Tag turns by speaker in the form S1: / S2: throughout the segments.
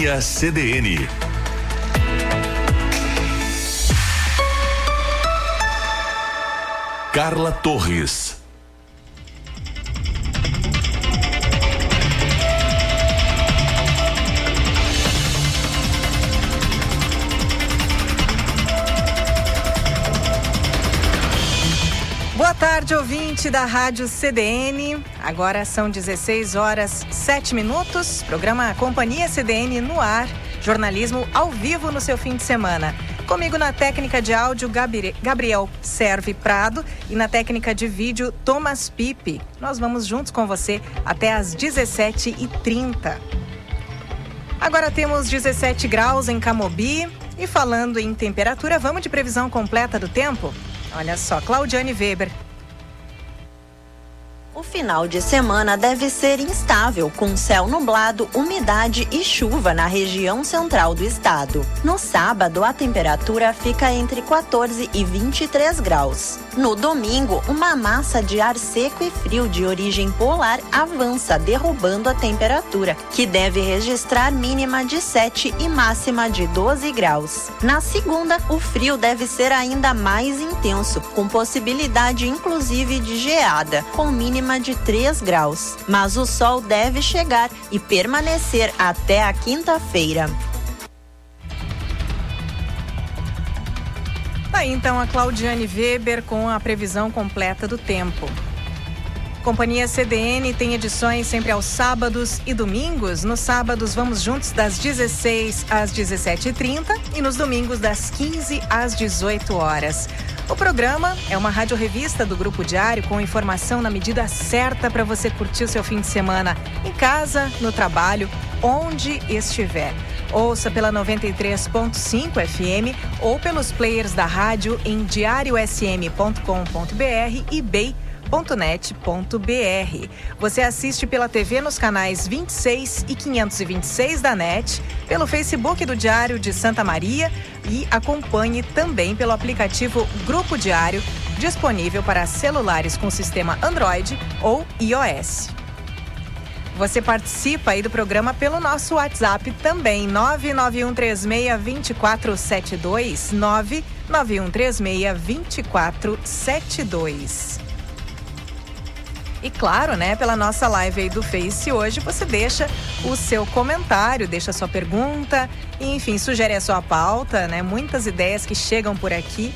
S1: CDN. Carla Torres.
S2: Tarde, ouvinte da Rádio CDN. Agora são 16 horas 7 minutos. Programa Companhia CDN no ar. Jornalismo ao vivo no seu fim de semana. Comigo na técnica de áudio, Gabriel Serve Prado e na técnica de vídeo, Thomas Pipe. Nós vamos juntos com você até às 17h30. Agora temos 17 graus em Camobi e falando em temperatura, vamos de previsão completa do tempo? Olha só, Claudiane Weber
S3: o final de semana deve ser instável, com céu nublado, umidade e chuva na região central do estado. No sábado, a temperatura fica entre 14 e 23 graus. No domingo, uma massa de ar seco e frio de origem polar avança, derrubando a temperatura, que deve registrar mínima de 7 e máxima de 12 graus. Na segunda, o frio deve ser ainda mais intenso, com possibilidade inclusive de geada, com mínima de 3 graus, mas o sol deve chegar e permanecer até a quinta-feira.
S2: Tá aí então a Claudiane Weber com a previsão completa do tempo. Companhia CDN tem edições sempre aos sábados e domingos. Nos sábados vamos juntos das 16 às 17h30 e nos domingos das 15 às 18 horas. O programa é uma rádio-revista do Grupo Diário com informação na medida certa para você curtir o seu fim de semana em casa, no trabalho, onde estiver. Ouça pela 93.5 FM ou pelos players da rádio em diariosm.com.br e BEI net.br. Você assiste pela TV nos canais 26 e 526 da NET, pelo Facebook do Diário de Santa Maria e acompanhe também pelo aplicativo Grupo Diário, disponível para celulares com sistema Android ou iOS. Você participa aí do programa pelo nosso WhatsApp também, 991362472, 991362472. E claro, né, pela nossa live aí do Face hoje, você deixa o seu comentário, deixa a sua pergunta, e, enfim, sugere a sua pauta, né? Muitas ideias que chegam por aqui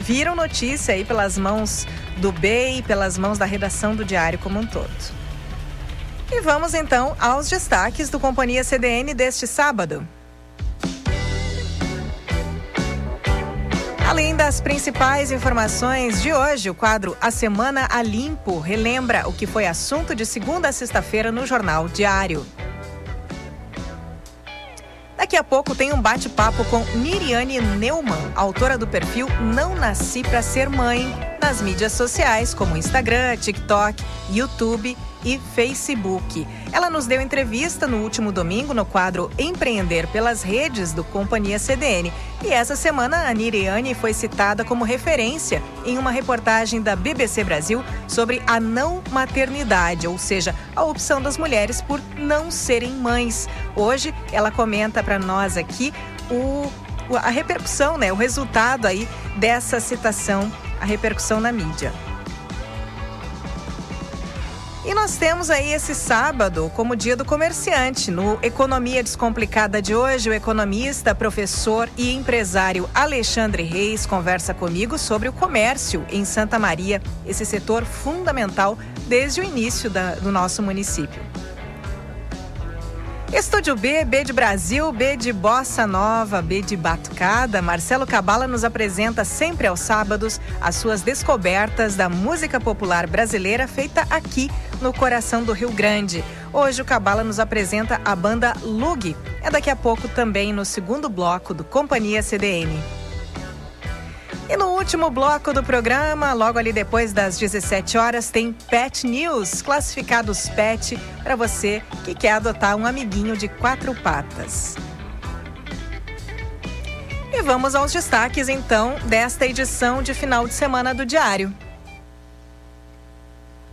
S2: viram notícia aí pelas mãos do BEI, pelas mãos da redação do Diário como um todo. E vamos então aos destaques do Companhia CDN deste sábado. Além das principais informações de hoje, o quadro A Semana a Limpo relembra o que foi assunto de segunda a sexta-feira no Jornal Diário. Daqui a pouco tem um bate-papo com Miriane Neumann, autora do perfil Não Nasci para Ser Mãe, nas mídias sociais como Instagram, TikTok, YouTube e Facebook. Ela nos deu entrevista no último domingo no quadro Empreender pelas Redes do Companhia CDN. E essa semana a Niriane foi citada como referência em uma reportagem da BBC Brasil sobre a não maternidade, ou seja, a opção das mulheres por não serem mães. Hoje ela comenta para nós aqui o a repercussão, né, o resultado aí dessa citação, a repercussão na mídia. E nós temos aí esse sábado como dia do comerciante. No Economia Descomplicada de hoje, o economista, professor e empresário Alexandre Reis conversa comigo sobre o comércio em Santa Maria, esse setor fundamental desde o início da, do nosso município. Estúdio B, B de Brasil, B de Bossa Nova, B de Batucada. Marcelo Cabala nos apresenta sempre aos sábados as suas descobertas da música popular brasileira feita aqui no coração do Rio Grande. Hoje o Cabala nos apresenta a banda Lug. É daqui a pouco também no segundo bloco do Companhia CDN. E no último bloco do programa, logo ali depois das 17 horas, tem Pet News, classificados Pet, para você que quer adotar um amiguinho de quatro patas. E vamos aos destaques então desta edição de final de semana do Diário.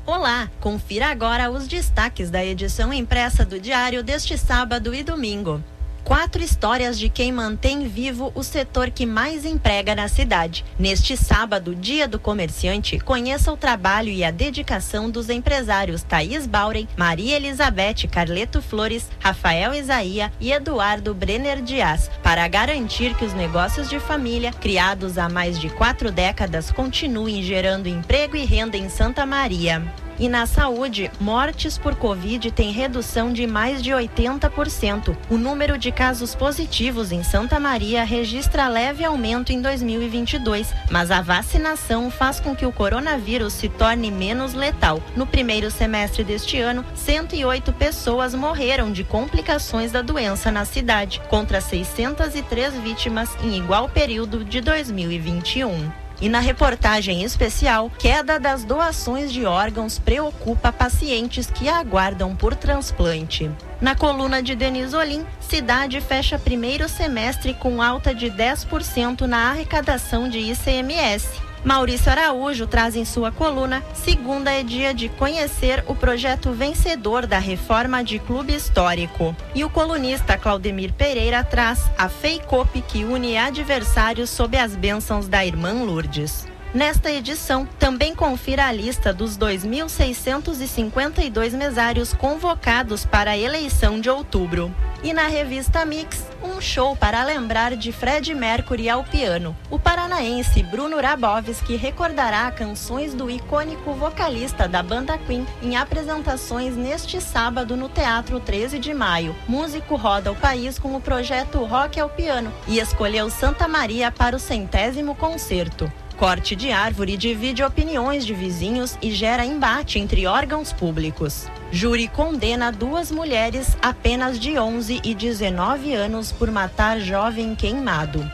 S3: Olá, confira agora os destaques da edição impressa do Diário deste sábado e domingo. Quatro histórias de quem mantém vivo o setor que mais emprega na cidade. Neste sábado, Dia do Comerciante, conheça o trabalho e a dedicação dos empresários Thaís Bauren, Maria Elizabeth Carleto Flores, Rafael Isaia e Eduardo Brenner Dias, para garantir que os negócios de família, criados há mais de quatro décadas, continuem gerando emprego e renda em Santa Maria. E na saúde, mortes por Covid tem redução de mais de 80%. O número de casos positivos em Santa Maria registra leve aumento em 2022, mas a vacinação faz com que o coronavírus se torne menos letal. No primeiro semestre deste ano, 108 pessoas morreram de complicações da doença na cidade, contra 603 vítimas em igual período de 2021. E na reportagem especial, queda das doações de órgãos preocupa pacientes que aguardam por transplante. Na coluna de Denise Olim, cidade fecha primeiro semestre com alta de 10% na arrecadação de ICMS. Maurício Araújo traz em sua coluna Segunda é dia de conhecer o projeto vencedor da reforma de clube histórico. E o colunista Claudemir Pereira traz a FEICOP que une adversários sob as bênçãos da irmã Lourdes. Nesta edição, também confira a lista dos 2.652 mesários convocados para a eleição de outubro. E na revista Mix, um show para lembrar de Fred Mercury ao piano. O paranaense Bruno Rabovski recordará canções do icônico vocalista da banda Queen em apresentações neste sábado no Teatro 13 de Maio. Músico roda o país com o projeto Rock ao Piano e escolheu Santa Maria para o centésimo concerto. Corte de árvore divide opiniões de vizinhos e gera embate entre órgãos públicos. Júri condena duas mulheres apenas de 11 e 19 anos por matar jovem queimado.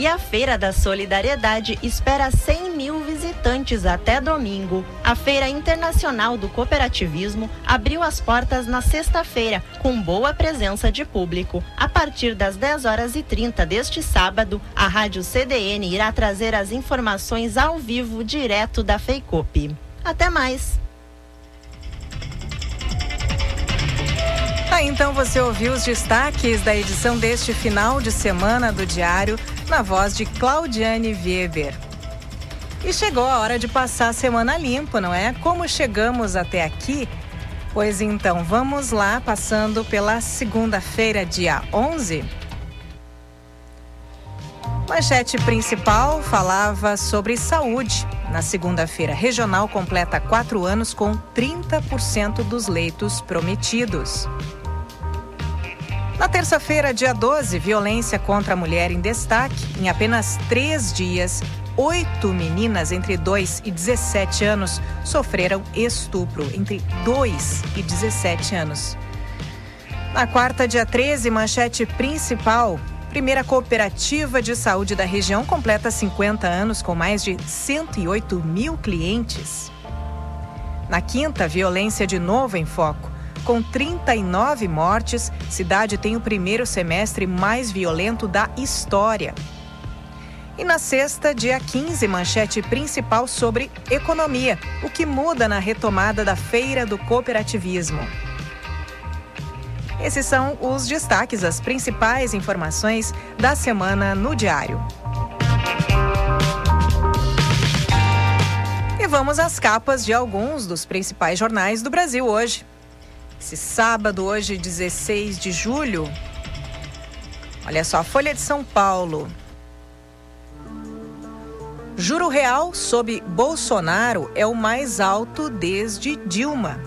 S3: E a Feira da Solidariedade espera 100 mil visitantes até domingo. A Feira Internacional do Cooperativismo abriu as portas na sexta-feira, com boa presença de público. A partir das 10 horas e 30 deste sábado, a Rádio CDN irá trazer as informações ao vivo direto da FEICOP. Até mais!
S2: Ah, então você ouviu os destaques da edição deste final de semana do Diário na voz de Claudiane Weber. E chegou a hora de passar a semana limpo, não é? Como chegamos até aqui? Pois então, vamos lá, passando pela segunda-feira, dia 11. Manchete principal falava sobre saúde. Na segunda-feira, regional completa quatro anos com 30% dos leitos prometidos. Na terça-feira, dia 12, violência contra a mulher em destaque. Em apenas três dias, oito meninas entre 2 e 17 anos sofreram estupro. Entre 2 e 17 anos. Na quarta, dia 13, manchete principal. Primeira cooperativa de saúde da região completa 50 anos com mais de 108 mil clientes. Na quinta, violência de novo em foco. Com 39 mortes, cidade tem o primeiro semestre mais violento da história. E na sexta, dia 15, manchete principal sobre economia, o que muda na retomada da Feira do Cooperativismo. Esses são os destaques, as principais informações da semana no Diário. E vamos às capas de alguns dos principais jornais do Brasil hoje. Esse sábado, hoje, 16 de julho. Olha só, Folha de São Paulo. Juro real sob Bolsonaro é o mais alto desde Dilma.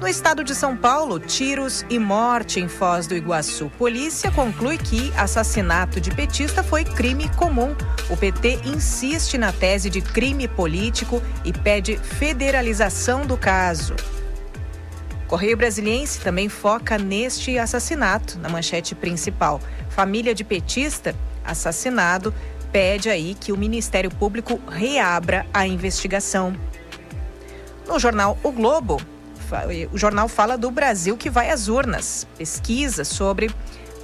S2: No estado de São Paulo, tiros e morte em Foz do Iguaçu. Polícia conclui que assassinato de petista foi crime comum. O PT insiste na tese de crime político e pede federalização do caso. Correio Brasiliense também foca neste assassinato, na manchete principal. Família de petista assassinado pede aí que o Ministério Público reabra a investigação. No jornal O Globo, o jornal fala do Brasil que vai às urnas. Pesquisa sobre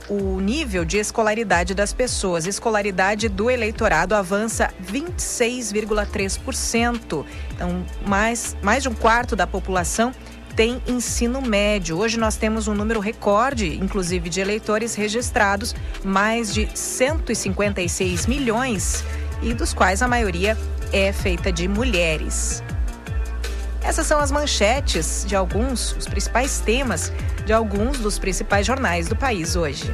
S2: o nível de escolaridade das pessoas. Escolaridade do eleitorado avança 26,3%. Então, mais, mais de um quarto da população tem ensino médio. Hoje nós temos um número recorde, inclusive, de eleitores registrados, mais de 156 milhões, e dos quais a maioria é feita de mulheres. Essas são as manchetes de alguns, os principais temas de alguns dos principais jornais do país hoje.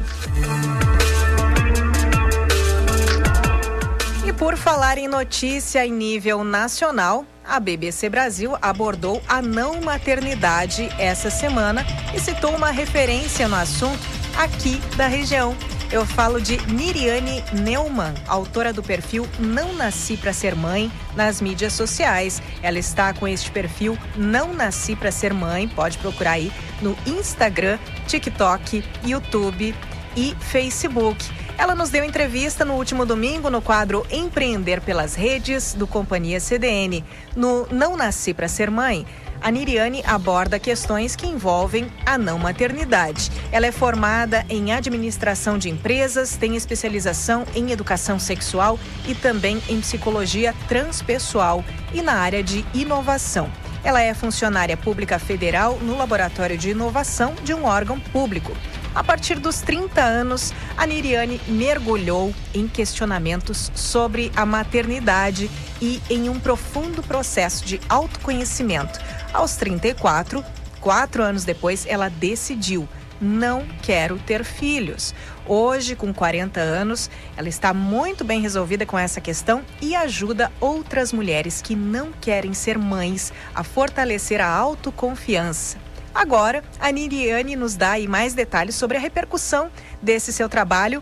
S2: Por falar em notícia em nível nacional, a BBC Brasil abordou a não maternidade essa semana e citou uma referência no assunto aqui da região. Eu falo de Miriane Neumann, autora do perfil Não Nasci para Ser Mãe nas mídias sociais. Ela está com este perfil Não Nasci para Ser Mãe, pode procurar aí no Instagram, TikTok, YouTube e Facebook. Ela nos deu entrevista no último domingo no quadro Empreender pelas Redes do Companhia CDN. No Não Nasci para Ser Mãe, a Niriane aborda questões que envolvem a não maternidade. Ela é formada em administração de empresas, tem especialização em educação sexual e também em psicologia transpessoal e na área de inovação. Ela é funcionária pública federal no Laboratório de Inovação de um órgão público. A partir dos 30 anos, a Niriane mergulhou em questionamentos sobre a maternidade e em um profundo processo de autoconhecimento. Aos 34, quatro anos depois, ela decidiu não quero ter filhos. Hoje, com 40 anos, ela está muito bem resolvida com essa questão e ajuda outras mulheres que não querem ser mães a fortalecer a autoconfiança. Agora, a Niriane nos dá mais detalhes sobre a repercussão desse seu trabalho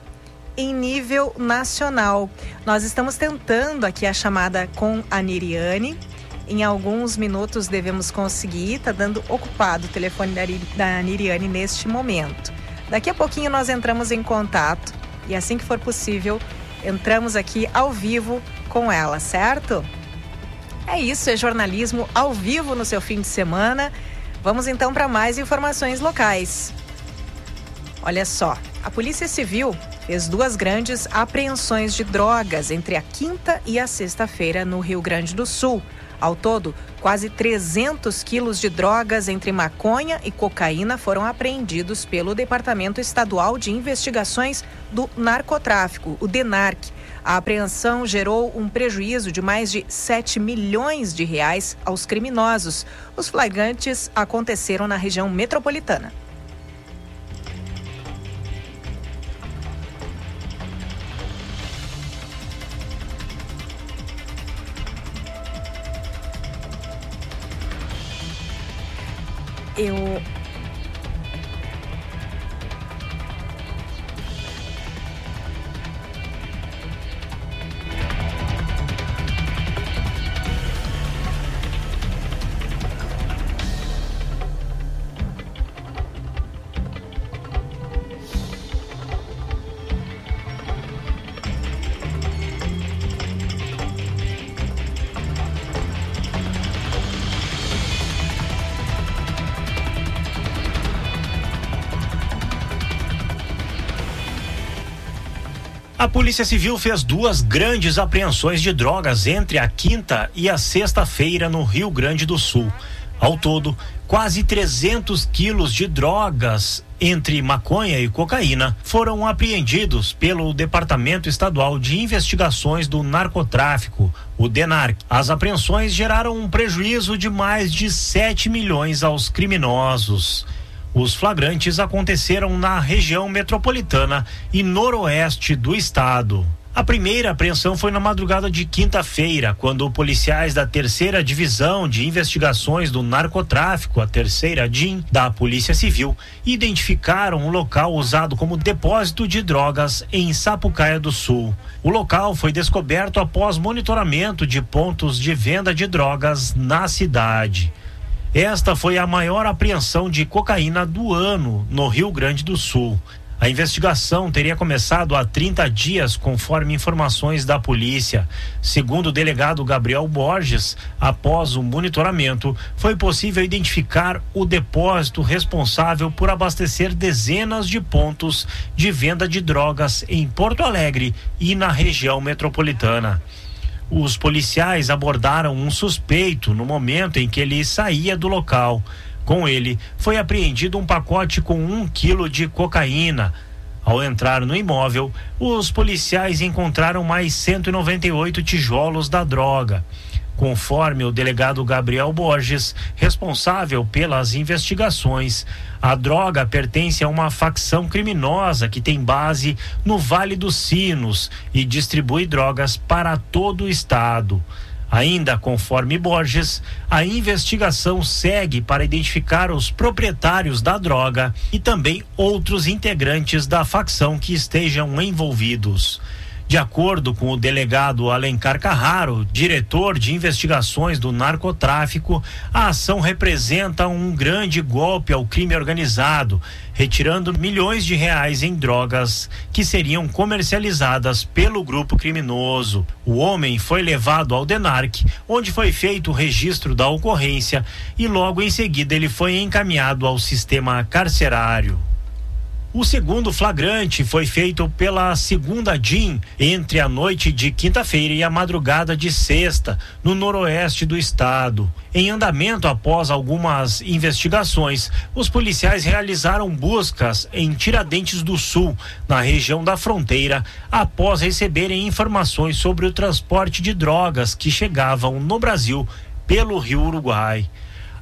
S2: em nível nacional. Nós estamos tentando aqui a chamada com a Niriane. Em alguns minutos devemos conseguir. Está dando ocupado o telefone da Niriane neste momento. Daqui a pouquinho nós entramos em contato e assim que for possível, entramos aqui ao vivo com ela, certo? É isso, é jornalismo ao vivo no seu fim de semana. Vamos então para mais informações locais. Olha só, a Polícia Civil fez duas grandes apreensões de drogas entre a quinta e a sexta-feira no Rio Grande do Sul. Ao todo, quase 300 quilos de drogas entre maconha e cocaína foram apreendidos pelo Departamento Estadual de Investigações do Narcotráfico, o DENARC. A apreensão gerou um prejuízo de mais de 7 milhões de reais aos criminosos. Os flagrantes aconteceram na região metropolitana. Eu
S4: Polícia Civil fez duas grandes apreensões de drogas entre a quinta e a sexta-feira no Rio Grande do Sul. Ao todo, quase 300 quilos de drogas entre maconha e cocaína foram apreendidos pelo Departamento Estadual de Investigações do Narcotráfico, o DENARC. As apreensões geraram um prejuízo de mais de 7 milhões aos criminosos. Os flagrantes aconteceram na região metropolitana e noroeste do estado. A primeira apreensão foi na madrugada de quinta-feira, quando policiais da terceira divisão de investigações do narcotráfico, a terceira DIN, da Polícia Civil, identificaram um local usado como depósito de drogas em Sapucaia do Sul. O local foi descoberto após monitoramento de pontos de venda de drogas na cidade. Esta foi a maior apreensão de cocaína do ano no Rio Grande do Sul. A investigação teria começado há 30 dias, conforme informações da polícia. Segundo o delegado Gabriel Borges, após o monitoramento, foi possível identificar o depósito responsável por abastecer dezenas de pontos de venda de drogas em Porto Alegre e na região metropolitana. Os policiais abordaram um suspeito no momento em que ele saía do local. Com ele, foi apreendido um pacote com um quilo de cocaína. Ao entrar no imóvel, os policiais encontraram mais 198 tijolos da droga. Conforme o delegado Gabriel Borges, responsável pelas investigações, a droga pertence a uma facção criminosa que tem base no Vale dos Sinos e distribui drogas para todo o estado. Ainda conforme Borges, a investigação segue para identificar os proprietários da droga e também outros integrantes da facção que estejam envolvidos. De acordo com o delegado Alencar Carraro, diretor de investigações do narcotráfico, a ação representa um grande golpe ao crime organizado, retirando milhões de reais em drogas que seriam comercializadas pelo grupo criminoso. O homem foi levado ao DENARC, onde foi feito o registro da ocorrência e logo em seguida ele foi encaminhado ao sistema carcerário. O segundo flagrante foi feito pela segunda DIN entre a noite de quinta-feira e a madrugada de sexta, no noroeste do estado. Em andamento após algumas investigações, os policiais realizaram buscas em Tiradentes do Sul, na região da fronteira, após receberem informações sobre o transporte de drogas que chegavam no Brasil pelo Rio Uruguai.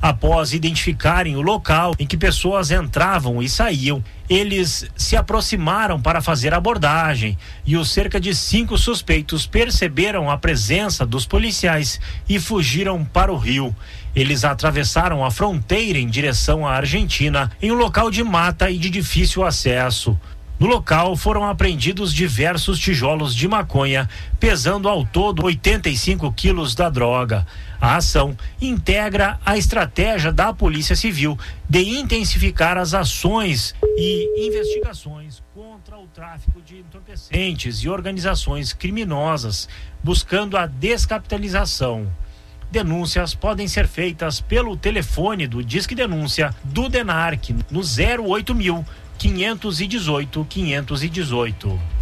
S4: Após identificarem o local em que pessoas entravam e saíam, eles se aproximaram para fazer abordagem e os cerca de cinco suspeitos perceberam a presença dos policiais e fugiram para o rio. Eles atravessaram a fronteira em direção à Argentina em um local de mata e de difícil acesso. No local foram apreendidos diversos tijolos de maconha, pesando ao todo 85 quilos da droga. A ação integra a estratégia da Polícia Civil de intensificar as ações e investigações contra o tráfico de entorpecentes e organizações criminosas, buscando a descapitalização. Denúncias podem ser feitas pelo telefone do Disque Denúncia do DENARC no 08000 mil 518 518.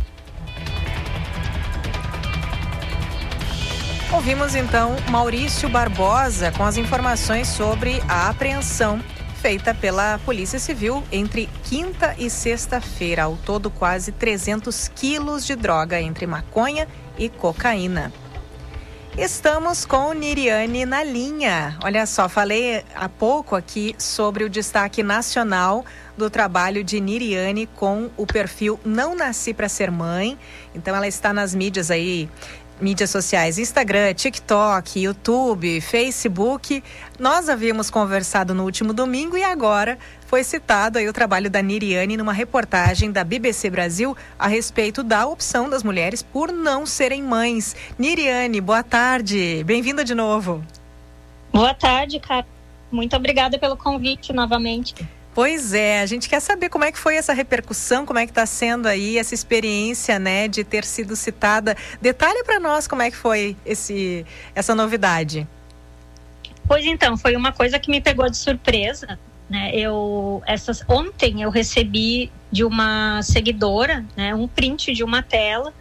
S2: Ouvimos então Maurício Barbosa com as informações sobre a apreensão feita pela Polícia Civil entre quinta e sexta-feira. Ao todo, quase 300 quilos de droga entre maconha e cocaína. Estamos com Niriane na linha. Olha só, falei há pouco aqui sobre o destaque nacional do trabalho de Niriane com o perfil Não Nasci para Ser Mãe. Então ela está nas mídias aí mídias sociais, Instagram, TikTok, YouTube, Facebook. Nós havíamos conversado no último domingo e agora foi citado aí o trabalho da Niriane numa reportagem da BBC Brasil a respeito da opção das mulheres por não serem mães. Niriane, boa tarde. Bem-vinda de novo.
S5: Boa tarde, cara. Muito obrigada pelo convite novamente.
S2: Pois é, a gente quer saber como é que foi essa repercussão, como é que está sendo aí essa experiência, né, de ter sido citada. Detalhe para nós como é que foi esse, essa novidade.
S5: Pois então, foi uma coisa que me pegou de surpresa, né? Eu essas ontem eu recebi de uma seguidora, né, um print de uma tela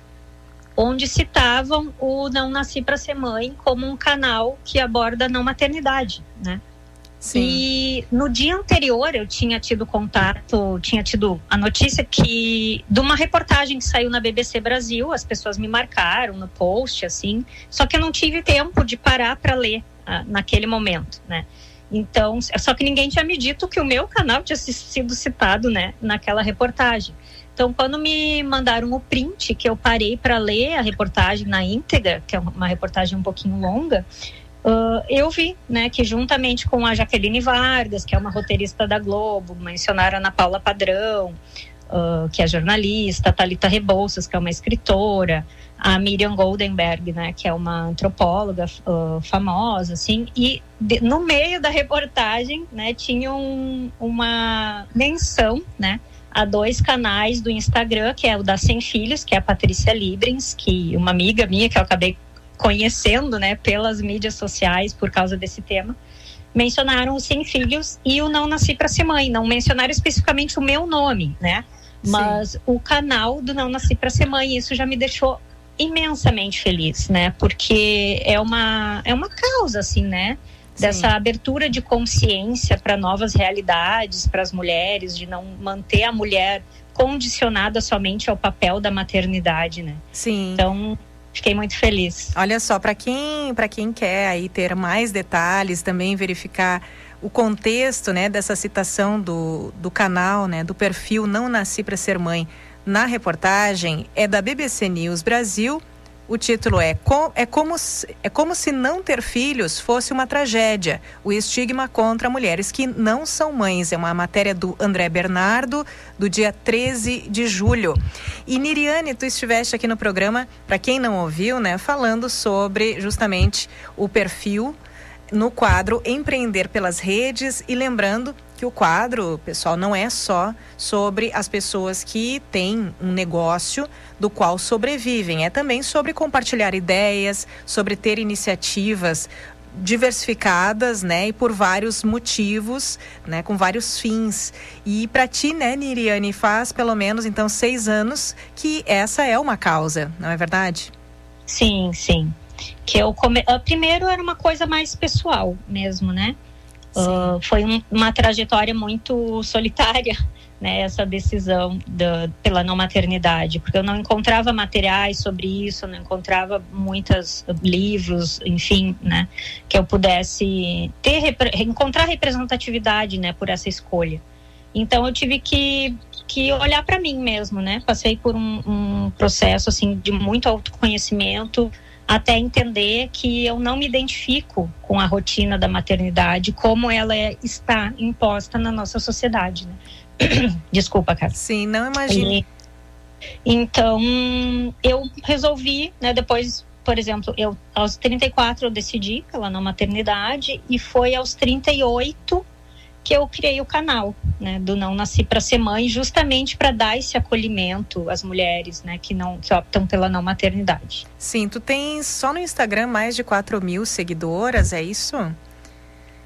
S5: onde citavam o Não Nasci para Ser Mãe como um canal que aborda não maternidade, né? Sim. E no dia anterior eu tinha tido contato, tinha tido a notícia que de uma reportagem que saiu na BBC Brasil, as pessoas me marcaram no post assim, só que eu não tive tempo de parar para ler ah, naquele momento, né? Então, só que ninguém tinha me dito que o meu canal tinha sido citado, né, naquela reportagem. Então, quando me mandaram o print, que eu parei para ler a reportagem na íntegra, que é uma reportagem um pouquinho longa, Uh, eu vi né, que juntamente com a Jaqueline Vargas, que é uma roteirista da Globo, mencionaram a Ana Paula Padrão, uh, que é jornalista, a Thalita Rebouças, que é uma escritora, a Miriam Goldenberg, né, que é uma antropóloga uh, famosa, assim, e de, no meio da reportagem, né, tinha um, uma menção, né, a dois canais do Instagram, que é o da Sem Filhos, que é a Patrícia Librens, que uma amiga minha que eu acabei conhecendo, né, pelas mídias sociais por causa desse tema, mencionaram o Sem Filhos e o Não Nasci para Ser Mãe. Não mencionaram especificamente o meu nome, né? Mas Sim. o canal do Não Nasci para Ser Mãe, isso já me deixou imensamente feliz, né? Porque é uma, é uma causa, assim, né? Dessa Sim. abertura de consciência para novas realidades, para as mulheres, de não manter a mulher condicionada somente ao papel da maternidade, né?
S2: Sim.
S5: Então, fiquei muito feliz.
S2: Olha só, para quem, quem quer aí ter mais detalhes, também verificar o contexto, né, dessa citação do, do canal, né, do perfil Não Nasci para Ser Mãe, na reportagem é da BBC News Brasil. O título é, é, como se, é como se não ter filhos fosse uma tragédia. O estigma contra mulheres que não são mães. É uma matéria do André Bernardo, do dia 13 de julho. E Niriane, tu estiveste aqui no programa, para quem não ouviu, né, falando sobre justamente o perfil no quadro Empreender pelas Redes e lembrando que o quadro, pessoal, não é só sobre as pessoas que têm um negócio do qual sobrevivem, é também sobre compartilhar ideias, sobre ter iniciativas diversificadas, né, e por vários motivos, né, com vários fins. E para ti, né, Niriane, faz pelo menos então seis anos que essa é uma causa, não é verdade?
S5: Sim, sim que eu come... Uh, primeiro era uma coisa mais pessoal mesmo, né? Uh, foi um, uma trajetória muito solitária, né? Essa decisão da, pela não maternidade, porque eu não encontrava materiais sobre isso, não encontrava muitos livros, enfim, né? Que eu pudesse ter encontrar representatividade, né? Por essa escolha. Então eu tive que que olhar para mim mesmo, né? Passei por um, um processo assim de muito autoconhecimento até entender que eu não me identifico com a rotina da maternidade como ela é, está imposta na nossa sociedade. Né? Desculpa, cara.
S2: Sim, não imagine.
S5: então, eu resolvi, né, depois, por exemplo, eu aos 34 eu decidi pela não maternidade e foi aos 38 que eu criei o canal, né, do Não Nasci para Ser Mãe, justamente para dar esse acolhimento às mulheres, né, que não que optam pela não maternidade.
S2: Sim, tu tens só no Instagram mais de 4 mil seguidoras, é isso?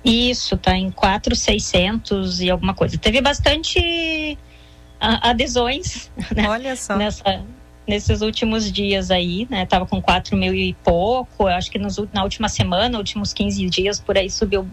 S5: Isso, tá em 4,600 e alguma coisa. Teve bastante adesões, né,
S2: Olha só.
S5: Nessa, nesses últimos dias aí, né? Tava com 4 mil e pouco, acho que nos, na última semana, últimos 15 dias, por aí subiu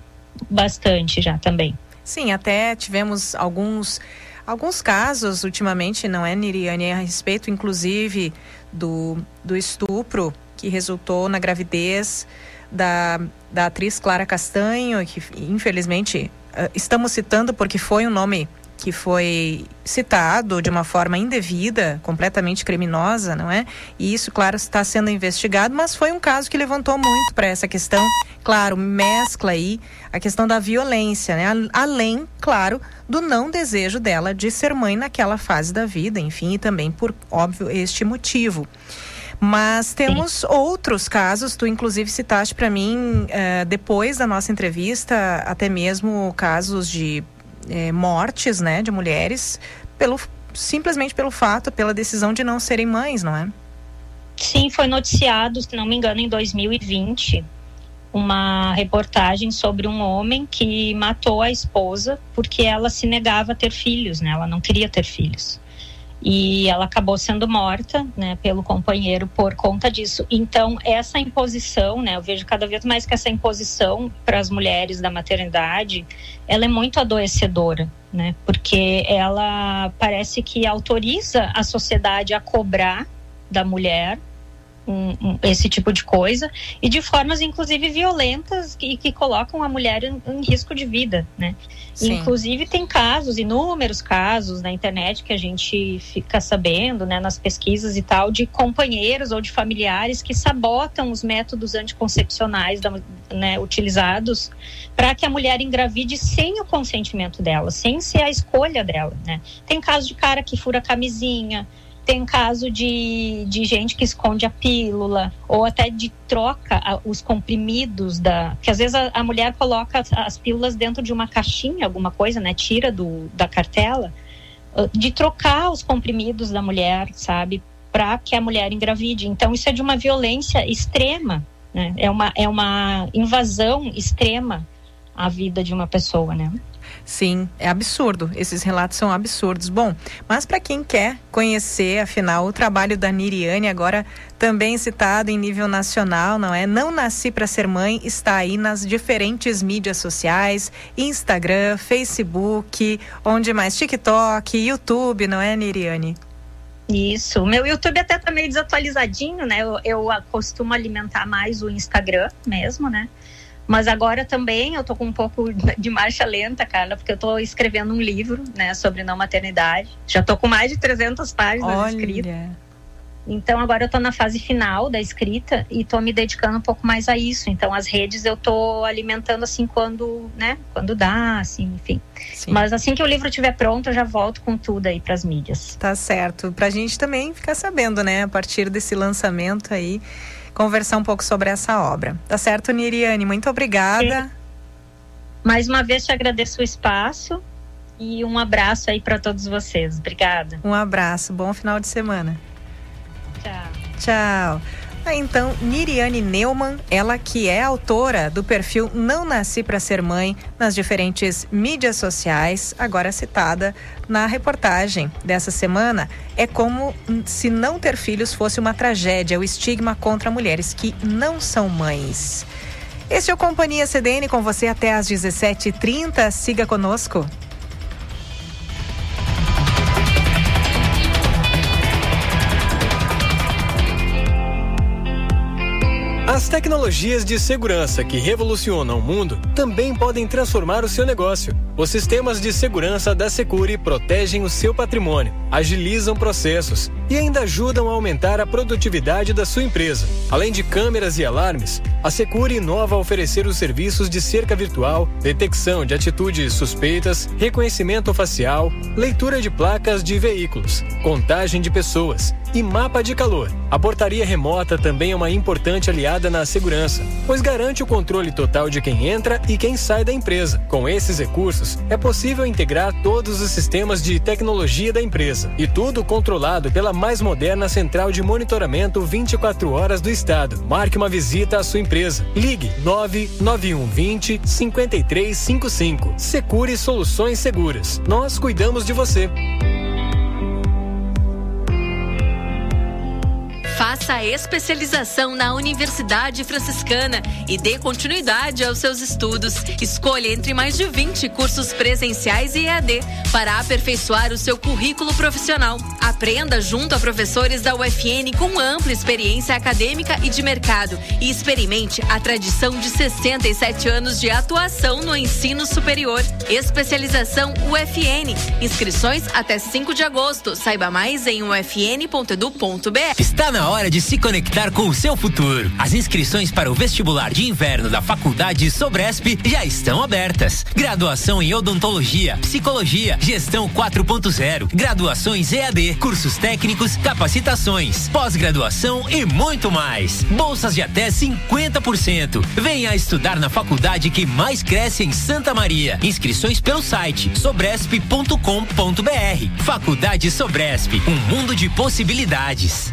S5: bastante já também.
S2: Sim, até tivemos alguns alguns casos ultimamente, não é, Niriane, a respeito inclusive do, do estupro que resultou na gravidez da, da atriz Clara Castanho, que infelizmente uh, estamos citando porque foi um nome que foi citado de uma forma indevida, completamente criminosa, não é? E isso, claro, está sendo investigado, mas foi um caso que levantou muito para essa questão. Claro, mescla aí a questão da violência, né? Além, claro, do não desejo dela de ser mãe naquela fase da vida, enfim, e também por óbvio este motivo. Mas temos outros casos, tu inclusive citaste para mim, eh, depois da nossa entrevista, até mesmo casos de é, mortes, né, de mulheres pelo simplesmente pelo fato, pela decisão de não serem mães, não é?
S5: Sim, foi noticiado, se não me engano, em 2020, uma reportagem sobre um homem que matou a esposa porque ela se negava a ter filhos, né? Ela não queria ter filhos e ela acabou sendo morta, né, pelo companheiro por conta disso. Então, essa imposição, né, eu vejo cada vez mais que essa imposição para as mulheres da maternidade, ela é muito adoecedora, né, porque ela parece que autoriza a sociedade a cobrar da mulher um, um, esse tipo de coisa e de formas inclusive violentas e que, que colocam a mulher em, em, risco de vida, né? Inclusive tem casos, inúmeros casos na internet que a gente fica sabendo, né, nas pesquisas e tal, de companheiros ou de familiares que sabotam os métodos anticoncepcionais da, né, utilizados para que a mulher engravide sem o consentimento dela, sem ser a escolha dela, né? Tem caso de cara que fura camisinha, tem caso de, de gente que esconde a pílula ou até de troca a, os comprimidos da que às vezes a, a, mulher coloca as, as pílulas dentro de uma caixinha alguma coisa né tira do da cartela de trocar os comprimidos da mulher, sabe, para que a mulher engravide. Então isso é de uma violência extrema, né? É uma é uma invasão extrema à vida de uma pessoa, né?
S2: Sim, é absurdo. Esses relatos são absurdos. Bom, mas para quem quer conhecer, afinal, o trabalho da Niriane, agora também citado em nível nacional, não é? Não Nasci para Ser Mãe está aí nas diferentes mídias sociais: Instagram, Facebook, onde mais? TikTok, YouTube, não é, Niriane?
S5: Isso. Meu YouTube até tá meio desatualizadinho, né? Eu, eu costumo alimentar mais o Instagram mesmo, né? Mas agora também eu tô com um pouco de marcha lenta, Carla, porque eu tô escrevendo um livro, né, sobre não maternidade. Já tô com mais de 300 páginas Olha. escritas. Então agora eu tô na fase final da escrita e tô me dedicando um pouco mais a isso. Então as redes eu tô alimentando assim quando, né, quando dá, assim, enfim. Sim. Mas assim que o livro estiver pronto, eu já volto com tudo aí para as mídias.
S2: Tá certo. Pra gente também ficar sabendo, né, a partir desse lançamento aí conversar um pouco sobre essa obra. Tá certo, Niriane? Muito obrigada.
S5: Mais uma vez te agradeço o espaço e um abraço aí para todos vocês. Obrigada.
S2: Um abraço, bom final de semana.
S5: Tchau.
S2: Tchau. Ah, então, Niriane Neumann, ela que é autora do perfil Não Nasci para Ser Mãe nas diferentes mídias sociais, agora citada na reportagem dessa semana, é como se não ter filhos fosse uma tragédia, o estigma contra mulheres que não são mães. Este é o Companhia CDN com você até às 17h30. Siga conosco.
S6: As tecnologias de segurança que revolucionam o mundo também podem transformar o seu negócio. Os sistemas de segurança da Secure protegem o seu patrimônio, agilizam processos e ainda ajudam a aumentar a produtividade da sua empresa. Além de câmeras e alarmes, a Secure inova a oferecer os serviços de cerca virtual, detecção de atitudes suspeitas, reconhecimento facial, leitura de placas de veículos, contagem de pessoas e mapa de calor. A portaria remota também é uma importante aliada na segurança, pois garante o controle total de quem entra e quem sai da empresa. Com esses recursos, é possível integrar todos os sistemas de tecnologia da empresa e tudo controlado pela mais moderna central de monitoramento 24 horas do estado. Marque uma visita à sua empresa. Ligue 99120 5355. Secure Soluções Seguras. Nós cuidamos de você.
S7: Faça a especialização na Universidade Franciscana e dê continuidade aos seus estudos. Escolha entre mais de 20 cursos presenciais e EAD para aperfeiçoar o seu currículo profissional. Aprenda junto a professores da UFN com ampla experiência acadêmica e de mercado e experimente a tradição de 67 anos de atuação no ensino superior. Especialização UFN. Inscrições até 5 de agosto. Saiba mais em ufn.edu.br.
S8: Está na hora de se conectar com o seu futuro. As inscrições para o vestibular de inverno da Faculdade Sobresp já estão abertas. Graduação em Odontologia, Psicologia, Gestão 4.0, graduações EAD, cursos técnicos, capacitações, pós-graduação e muito mais. Bolsas de até 50%. Venha estudar na faculdade que mais cresce em Santa Maria. Inscrições pelo site sobresp.com.br. Faculdade Sobresp, um mundo de possibilidades.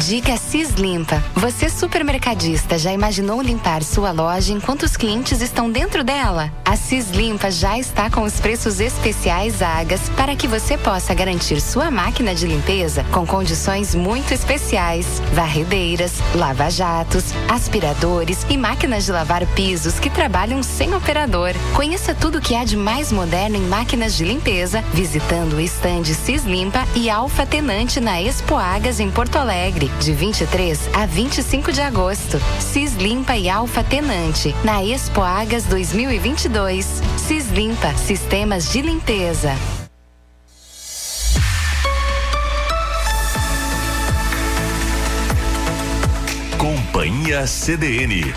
S9: Dica Cis Limpa. Você supermercadista já imaginou limpar sua loja enquanto os clientes estão dentro dela? A Cis Limpa já está com os preços especiais Agas para que você possa garantir sua máquina de limpeza com condições muito especiais. Varredeiras, lava-jatos, aspiradores e máquinas de lavar pisos que trabalham sem operador. Conheça tudo o que há de mais moderno em máquinas de limpeza visitando o estande Cis Limpa e Alfa Tenante na Expo Agas em Porto Alegre de 23 a 25 de agosto. Cislimpa e Alfa Tenante, na Expo Agas 2022. Cislimpa, sistemas de limpeza.
S1: Companhia CDN.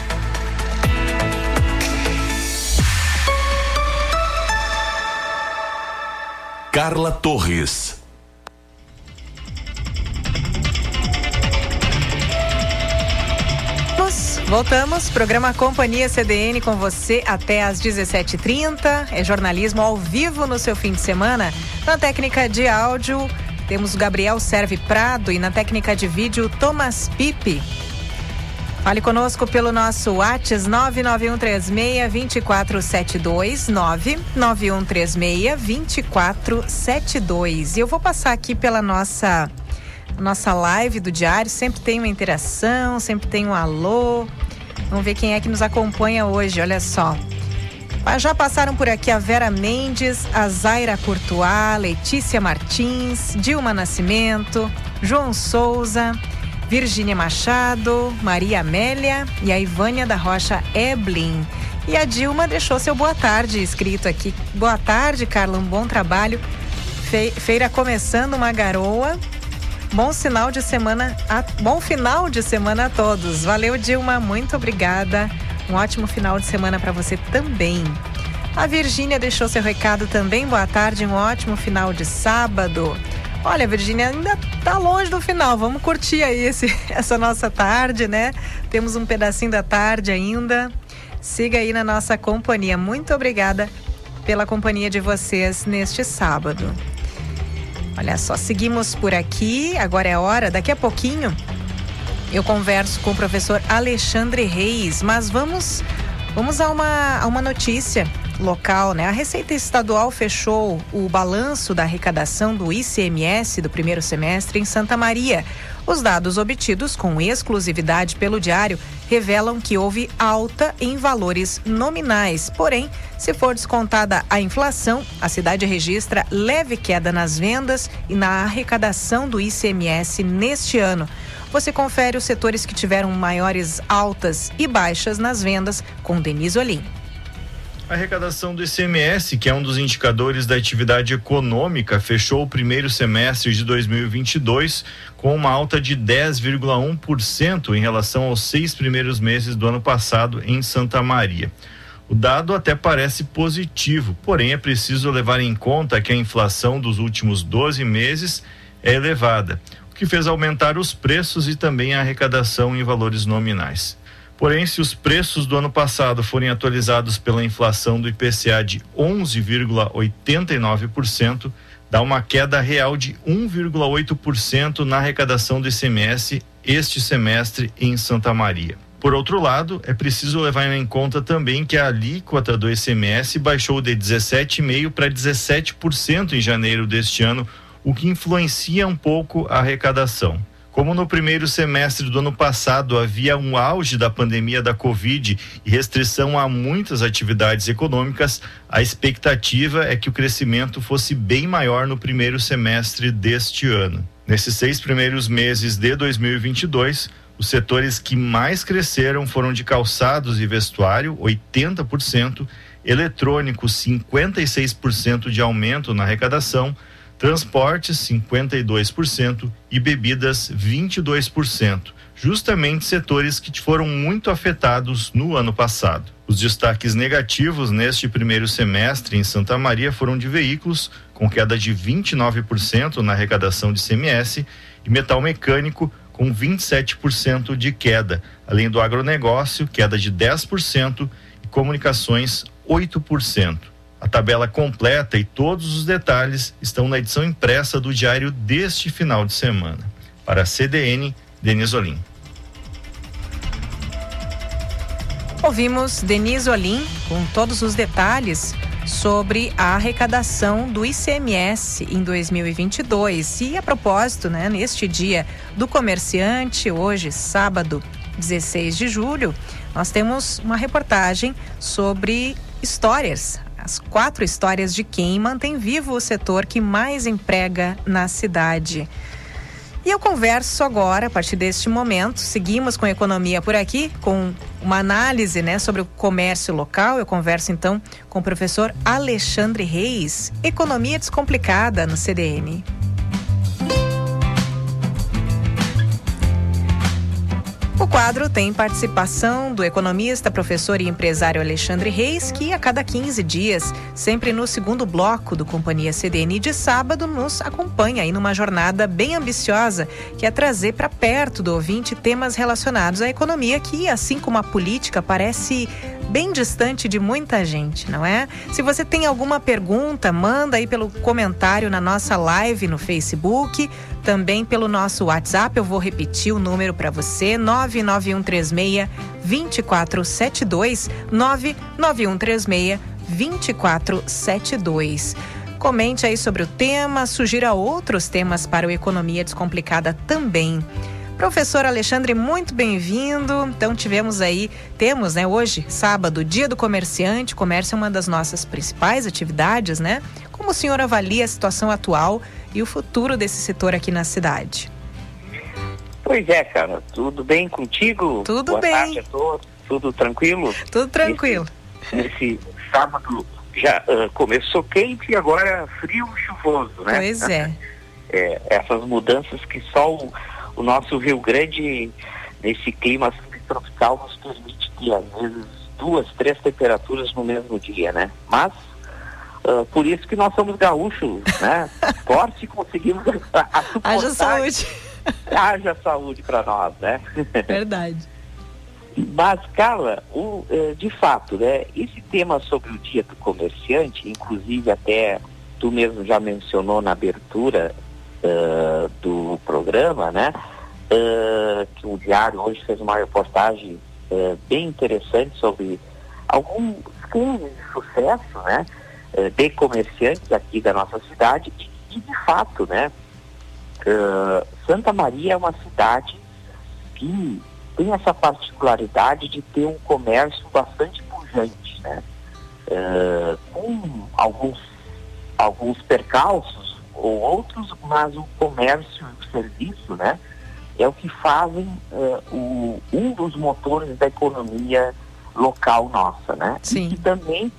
S1: Carla Torres.
S2: Voltamos, programa Companhia CDN com você até às 17h30. É jornalismo ao vivo no seu fim de semana. Na técnica de áudio, temos o Gabriel Serve Prado e na técnica de vídeo, Thomas Pipe. Fale conosco pelo nosso WhatsApp 99136-2472, 99136-2472. E eu vou passar aqui pela nossa nossa live do diário. Sempre tem uma interação, sempre tem um alô. Vamos ver quem é que nos acompanha hoje, olha só. Já passaram por aqui a Vera Mendes, a Zaira Courtois, Letícia Martins, Dilma Nascimento, João Souza, Virgínia Machado, Maria Amélia e a Ivânia da Rocha Eblin. E a Dilma deixou seu boa tarde escrito aqui. Boa tarde, Carla, um bom trabalho. Feira começando uma garoa Bom sinal de semana, a, bom final de semana a todos. Valeu, Dilma, muito obrigada. Um ótimo final de semana para você também. A Virgínia deixou seu recado também. Boa tarde, um ótimo final de sábado. Olha, Virgínia, ainda tá longe do final. Vamos curtir aí esse, essa nossa tarde, né? Temos um pedacinho da tarde ainda. Siga aí na nossa companhia. Muito obrigada pela companhia de vocês neste sábado. Olha só, seguimos por aqui. Agora é hora, daqui a pouquinho eu converso com o professor Alexandre Reis, mas vamos vamos a uma, a uma notícia local, né? A Receita Estadual fechou o balanço da arrecadação do ICMS do primeiro semestre em Santa Maria. Os dados obtidos com exclusividade pelo diário revelam que houve alta em valores nominais. Porém, se for descontada a inflação, a cidade registra leve queda nas vendas e na arrecadação do ICMS neste ano. Você confere os setores que tiveram maiores altas e baixas nas vendas com Denise Olim.
S10: A arrecadação do ICMS, que é um dos indicadores da atividade econômica, fechou o primeiro semestre de 2022 com uma alta de 10,1% em relação aos seis primeiros meses do ano passado em Santa Maria. O dado até parece positivo, porém é preciso levar em conta que a inflação dos últimos 12 meses é elevada, o que fez aumentar os preços e também a arrecadação em valores nominais. Porém, se os preços do ano passado forem atualizados pela inflação do IPCA de 11,89%, dá uma queda real de 1,8% na arrecadação do ICMS este semestre em Santa Maria. Por outro lado, é preciso levar em conta também que a alíquota do ICMS baixou de 17,5% para 17% em janeiro deste ano, o que influencia um pouco a arrecadação. Como no primeiro semestre do ano passado havia um auge da pandemia da Covid e restrição a muitas atividades econômicas, a expectativa é que o crescimento fosse bem maior no primeiro semestre deste ano. Nesses seis primeiros meses de 2022, os setores que mais cresceram foram de calçados e vestuário, 80%, eletrônicos, 56% de aumento na arrecadação transportes 52% e bebidas 22%, justamente setores que foram muito afetados no ano passado. Os destaques negativos neste primeiro semestre em Santa Maria foram de veículos, com queda de 29% na arrecadação de CMS, e metal mecânico, com 27% de queda, além do agronegócio, queda de 10%, e comunicações, 8%. A tabela completa e todos os detalhes estão na edição impressa do diário deste final de semana. Para a CDN, Denise Olim.
S2: Ouvimos Denise Olim com todos os detalhes sobre a arrecadação do ICMS em 2022. E a propósito, né, neste dia do comerciante, hoje, sábado 16 de julho, nós temos uma reportagem sobre histórias as quatro histórias de quem mantém vivo o setor que mais emprega na cidade. E eu converso agora, a partir deste momento, seguimos com economia por aqui, com uma análise né, sobre o comércio local. Eu converso então com o professor Alexandre Reis, Economia Descomplicada no CDN. Quadro tem participação do economista, professor e empresário Alexandre Reis, que a cada 15 dias, sempre no segundo bloco do Companhia CDN de sábado, nos acompanha aí numa jornada bem ambiciosa, que é trazer para perto do ouvinte temas relacionados à economia que, assim como a política, parece bem distante de muita gente, não é? Se você tem alguma pergunta, manda aí pelo comentário na nossa live no Facebook, também pelo nosso WhatsApp. Eu vou repetir o número para você: 99136 2472 99136 2472. Comente aí sobre o tema, sugira outros temas para o Economia Descomplicada também. Professor Alexandre, muito bem-vindo. Então tivemos aí, temos, né, hoje, sábado, Dia do Comerciante. comércio é uma das nossas principais atividades, né? Como o senhor avalia a situação atual e o futuro desse setor aqui na cidade?
S11: Pois é, cara. Tudo bem contigo?
S2: Tudo
S11: Boa
S2: bem.
S11: Tarde a todos. Tudo tranquilo?
S2: Tudo tranquilo.
S11: Esse, sábado já uh, começou quente e agora frio e chuvoso, né?
S2: Pois é.
S11: é essas mudanças que só o, o nosso Rio Grande, nesse clima subtropical, nos permite ter, às vezes, duas, três temperaturas no mesmo dia, né? Mas Uh, por isso que nós somos gaúchos, né? Forte conseguimos
S2: Haja saúde.
S11: Haja saúde para nós, né?
S2: Verdade.
S11: Mas, Carla, o, uh, de fato, né? Esse tema sobre o dia do comerciante, inclusive até tu mesmo já mencionou na abertura uh, do programa, né? que o Diário hoje fez uma reportagem bem interessante sobre alguns cases de sucesso, né? Eh, de comerciantes aqui da nossa cidade e, de fato, né, uh, Santa Maria é uma cidade que tem essa particularidade de ter um comércio bastante pujante, né, uh, com alguns, alguns percalços ou outros, mas o comércio e o serviço, né, é o que fazem uh, o, um dos motores da economia local nossa, né?
S2: Sim.
S11: E que também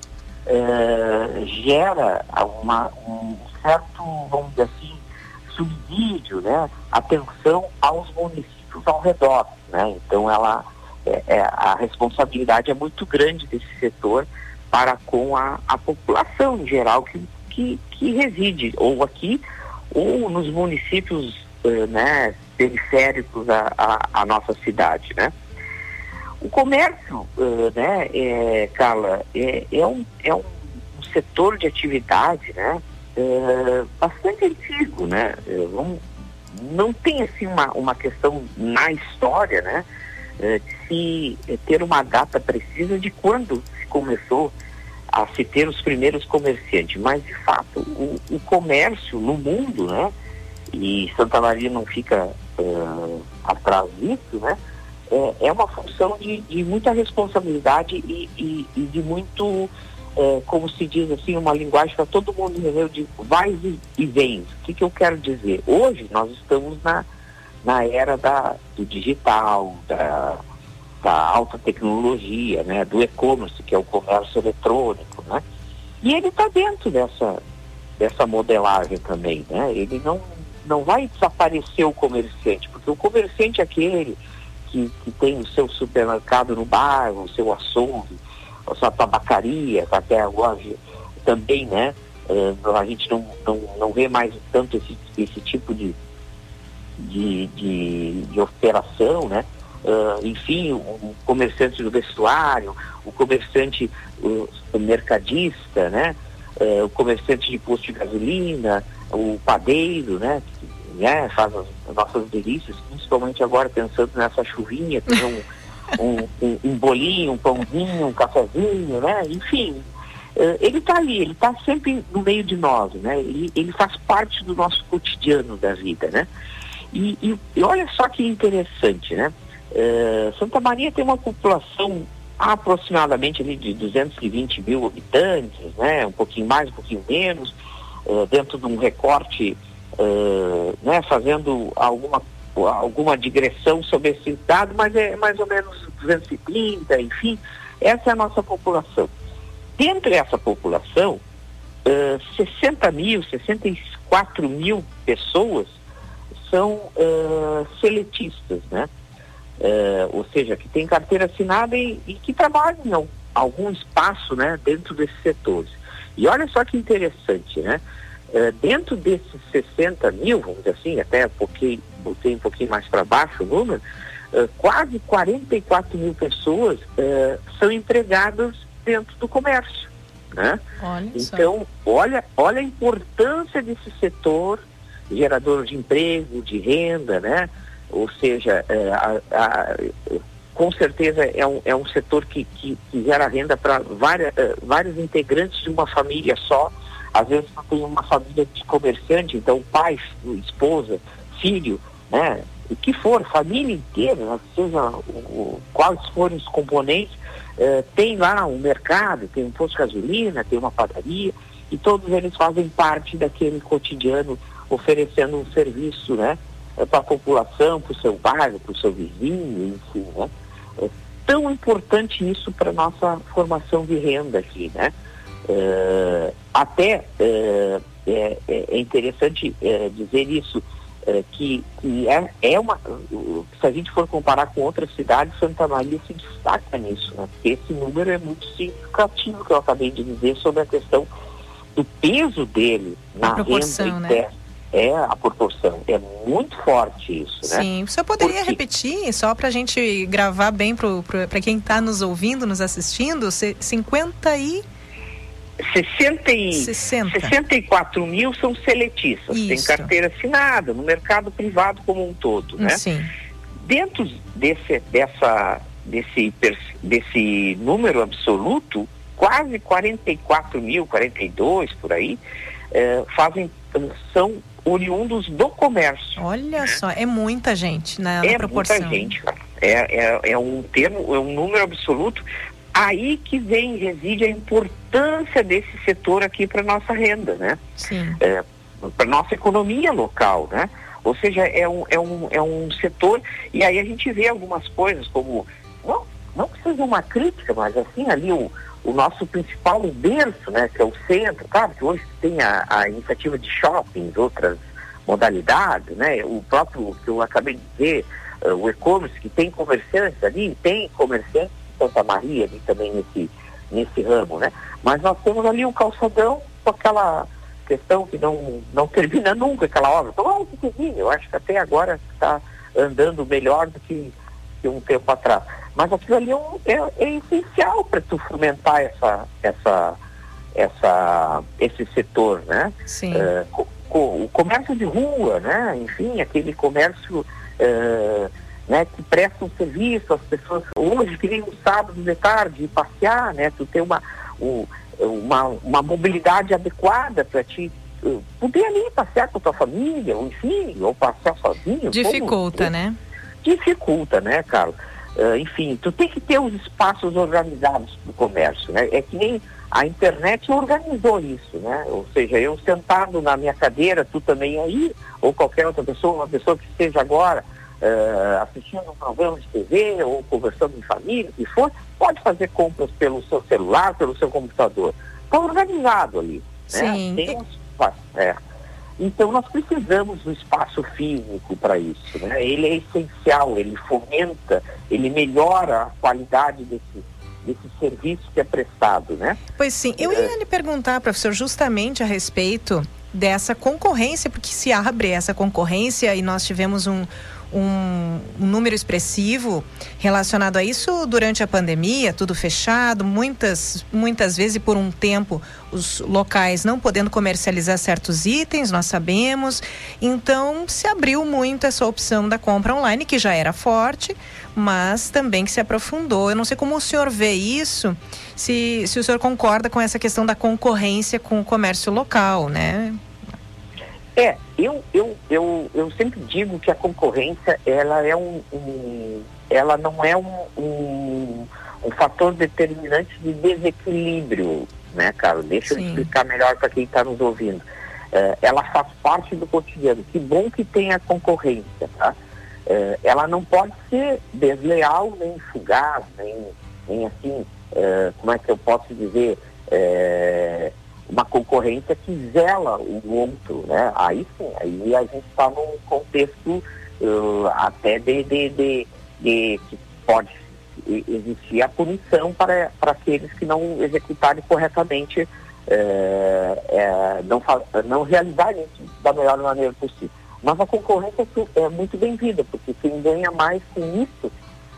S11: é, gera uma, um certo, vamos dizer assim, subsídio, né, atenção aos municípios ao redor. Né? Então ela, é, é, a responsabilidade é muito grande desse setor para com a, a população em geral que, que, que reside ou aqui ou nos municípios uh, né, periféricos à, à, à nossa cidade. Né? O comércio, uh, né, é, Carla, é, é, um, é um, setor de atividade, né, é, bastante antigo, né, vamos, não tem assim uma, uma questão na história, né, de se ter uma data precisa de quando se começou a se ter os primeiros comerciantes, mas de fato o, o comércio no mundo, né, e Santa Maria não fica uh, atrás disso, né, é, é uma função de, de muita responsabilidade e, e, e de muito, é, como se diz assim, uma linguagem para todo mundo entender de vai e, e vem. O que, que eu quero dizer? Hoje nós estamos na, na era da, do digital, da, da alta tecnologia, né, do e-commerce, que é o comércio eletrônico, né? E ele está dentro dessa, dessa modelagem também, né? Ele não, não vai desaparecer o comerciante, porque o comerciante é aquele que, que tem o seu supermercado no bairro, o seu açougue, a sua tabacaria, até agora também, né? Uh, a gente não, não, não vê mais tanto esse, esse tipo de, de, de, de operação, né? Uh, enfim, o, comerciante do vestuário, o comerciante o, mercadista, né? Uh, o comerciante de posto de gasolina, o padeiro, né? Né, faz as, as, nossas delícias, principalmente agora pensando nessa chuvinha, tem um, um, um, um, bolinho, um pãozinho, um cafezinho, né, enfim, uh, ele está ali, ele está sempre no meio de nós, né, ele, ele faz parte do nosso cotidiano da vida, né, e, e, e olha só que interessante, né, uh, Santa Maria tem uma população aproximadamente ali de 220 mil habitantes, né, um pouquinho mais, um pouquinho menos, uh, dentro de um recorte uh, né, fazendo alguma, alguma digressão sobre esse dado, mas é mais ou menos 230, enfim, essa é a nossa população. Dentro dessa população, uh, 60 mil, 64 mil pessoas são uh, seletistas, né? é, ou seja, que tem carteira assinada e, e que trabalham em algum espaço né, dentro desses setores. E olha só que interessante, né? É, dentro desses 60 mil, vamos dizer assim, até porque botei um pouquinho mais para baixo o número, é, quase 44 mil pessoas é, são empregadas dentro do comércio. Né?
S2: Olha
S11: então, olha, olha a importância desse setor gerador de emprego, de renda, né? Ou seja, é, a, a, com certeza é um, é um setor que, que, que gera renda para várias, uh, vários integrantes de uma família só. Às vezes tem uma família de comerciante, então pai, esposa, filho, né? O que for, família inteira, seja o, quais forem os componentes, uh, tem lá um mercado, tem um posto de gasolina, tem uma padaria, e todos eles fazem parte daquele cotidiano oferecendo um serviço, né? Para a população, para o seu bairro, para o seu vizinho, enfim, né? É tão importante isso para nossa formação de renda aqui, né? É, até é, é, é interessante é, dizer isso, que, que é, é uma. Se a gente for comparar com outras cidades, Santa Maria se destaca nisso, né? Porque esse número é muito significativo que eu acabei de dizer sobre a questão do peso dele na renda interna. Né? é a proporção. É muito forte isso,
S2: né? Sim. O senhor poderia Porque... repetir, só para a gente gravar bem para quem está nos ouvindo, nos assistindo, 50 e...
S11: 60 e 60. 64 mil são seletistas, Isso. tem carteira assinada no mercado privado como um todo, né?
S2: Sim.
S11: Dentro desse, dessa, desse, desse número absoluto, quase 44 mil, 42 por aí, eh, fazem, são oriundos do comércio.
S2: Olha né? só, é muita gente na,
S11: na
S2: é proporção.
S11: muita gente, cara. É, é, é um termo, é um número absoluto. Aí que vem, reside a importância desse setor aqui para nossa renda, né?
S2: Sim.
S11: É, para nossa economia local, né? Ou seja, é um, é, um, é um setor, e aí a gente vê algumas coisas como, não, não que seja uma crítica, mas assim, ali o, o nosso principal berço, né, que é o centro, claro que hoje tem a, a iniciativa de shoppings, outras modalidades, né, o próprio que eu acabei de dizer, uh, o e-commerce, que tem comerciantes ali, tem comerciantes Santa Maria ali também nesse, nesse ramo, né, mas nós temos ali o calçadão com aquela questão que não, não termina nunca, aquela obra, então, é pequenininho, eu acho que até agora está andando melhor do que, que um tempo atrás. Mas aquilo ali é, um, é, é essencial para tu fomentar essa, essa, essa, esse setor, né?
S2: Sim.
S11: Uh, o comércio de rua, né? Enfim, aquele comércio uh, né, que presta um serviço às pessoas. Hoje, que nem um sábado de tarde, passear, né? Tu ter uma, um, uma, uma mobilidade adequada para ti uh, poder ali passear com a tua família, ou enfim, ou passear sozinho.
S2: Dificulta, como, né?
S11: Dificulta, né, Carlos? Uh, enfim, tu tem que ter os espaços organizados do comércio, né? É que nem a internet organizou isso, né? Ou seja, eu sentado na minha cadeira, tu também aí, ou qualquer outra pessoa, uma pessoa que esteja agora uh, assistindo um programa de TV ou conversando em família, que for, pode fazer compras pelo seu celular, pelo seu computador. Está organizado ali. Né?
S2: Sim.
S11: Tem um espaço, é. Então nós precisamos do espaço físico para isso. Né? Ele é essencial, ele fomenta, ele melhora a qualidade desse, desse serviço que é prestado. Né?
S2: Pois sim, eu ia lhe perguntar, professor, justamente a respeito dessa concorrência, porque se abre essa concorrência e nós tivemos um, um, um, número expressivo relacionado a isso durante a pandemia, tudo fechado, muitas, muitas vezes e por um tempo os locais não podendo comercializar certos itens, nós sabemos. Então se abriu muito essa opção da compra online, que já era forte, mas também que se aprofundou. Eu não sei como o senhor vê isso, se, se o senhor concorda com essa questão da concorrência com o comércio local, né?
S11: É, eu, eu, eu, eu sempre digo que a concorrência ela é um, um ela não é um, um, um, fator determinante de desequilíbrio, né, cara? Deixa Sim. eu explicar melhor para quem está nos ouvindo. É, ela faz parte do cotidiano. Que bom que tem a concorrência, tá? É, ela não pode ser desleal, nem fugaz, nem, nem assim, é, como é que eu posso dizer, é, uma concorrência que zela o outro, né? Aí sim, aí a gente está num contexto uh, até de, de, de, e que pode existir a punição para, para aqueles que não executarem corretamente, é, não, não realizarem isso da melhor maneira possível. Mas a concorrência é muito bem-vinda, porque quem ganha mais com isso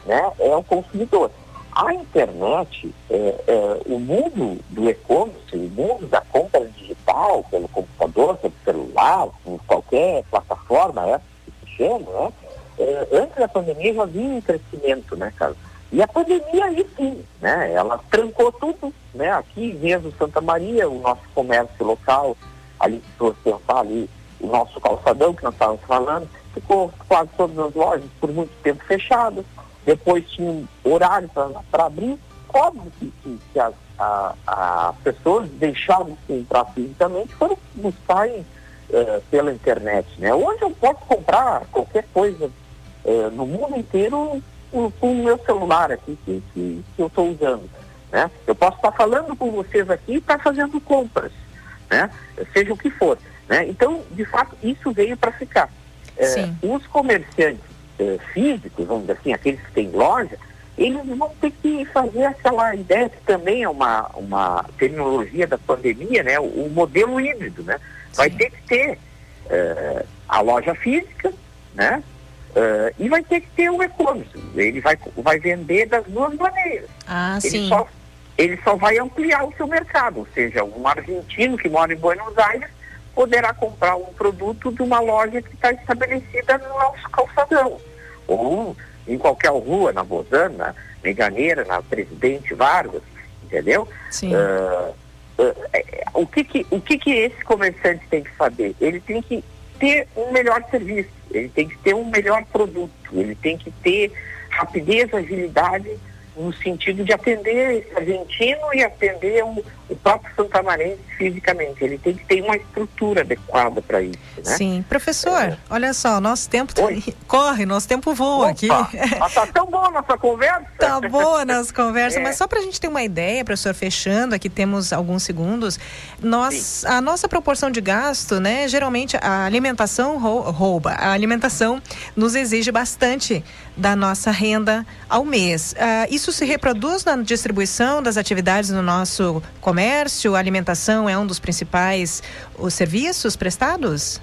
S11: né, é o consumidor. A internet, é, é, o mundo do e-commerce, o mundo da compra digital, pelo computador, pelo celular, por qualquer plataforma essa que se chama, né, é, antes da pandemia já havia um crescimento, né, cara? E a pandemia aí sim, né? Ela trancou tudo, né? Aqui mesmo Santa Maria, o nosso comércio local, ali se você ali, o nosso calçadão que nós estávamos falando, ficou quase todas as lojas por muito tempo fechadas depois tinha um horário para abrir. Óbvio que, que, que as, a, a pessoas deixaram de comprar fisicamente foram buscar em, uh, pela internet. Né? Hoje eu posso comprar qualquer coisa uh, no mundo inteiro com, o meu celular aqui que, que, que eu estou usando. Né? Eu posso estar falando com vocês aqui e estar fazendo compras, né? seja o que for. Né? Então, de fato, isso veio para ficar. Uh, os comerciantes eh, físicos, vamos dizer assim, aqueles que têm loja, eles vão ter que fazer aquela ideia que também é uma, uma tecnologia da pandemia, né? O, o modelo híbrido, né? Vai ter que ter eh, a loja física, né? Uh, e vai ter que ter o e-commerce. Ele vai, vai vender das duas maneiras.
S2: Ah,
S11: ele
S2: sim.
S11: Só, ele só vai ampliar o seu mercado, ou seja, um argentino que mora em Buenos Aires poderá comprar um produto de uma loja que está estabelecida no nosso calçadão. Ou em qualquer rua, na Bozana, na Enganeira, na Presidente Vargas, entendeu?
S2: Sim.
S11: Uh, uh, o que que, o que que esse comerciante tem que saber? Ele tem que ter um melhor serviço, ele tem que ter um melhor produto, ele tem que ter rapidez, agilidade no sentido de atender esse argentino e atender o, o próprio santamarense fisicamente. Ele tem que ter uma estrutura adequada para isso, né?
S2: Sim. Professor, é. olha só, nosso tempo tá corre, nosso tempo voa
S11: Opa,
S2: aqui.
S11: Mas tá tão boa a nossa conversa.
S2: Tá boa a nossa conversa,
S11: É.
S2: mas só para a gente ter uma ideia, professor, fechando, aqui temos alguns segundos, nós, a nossa proporção de gasto, né, geralmente a alimentação rou- rouba, a alimentação nos exige bastante da nossa renda ao mês. Ah, isso se reproduz na distribuição das atividades no nosso comércio? A alimentação é um dos principais os serviços prestados?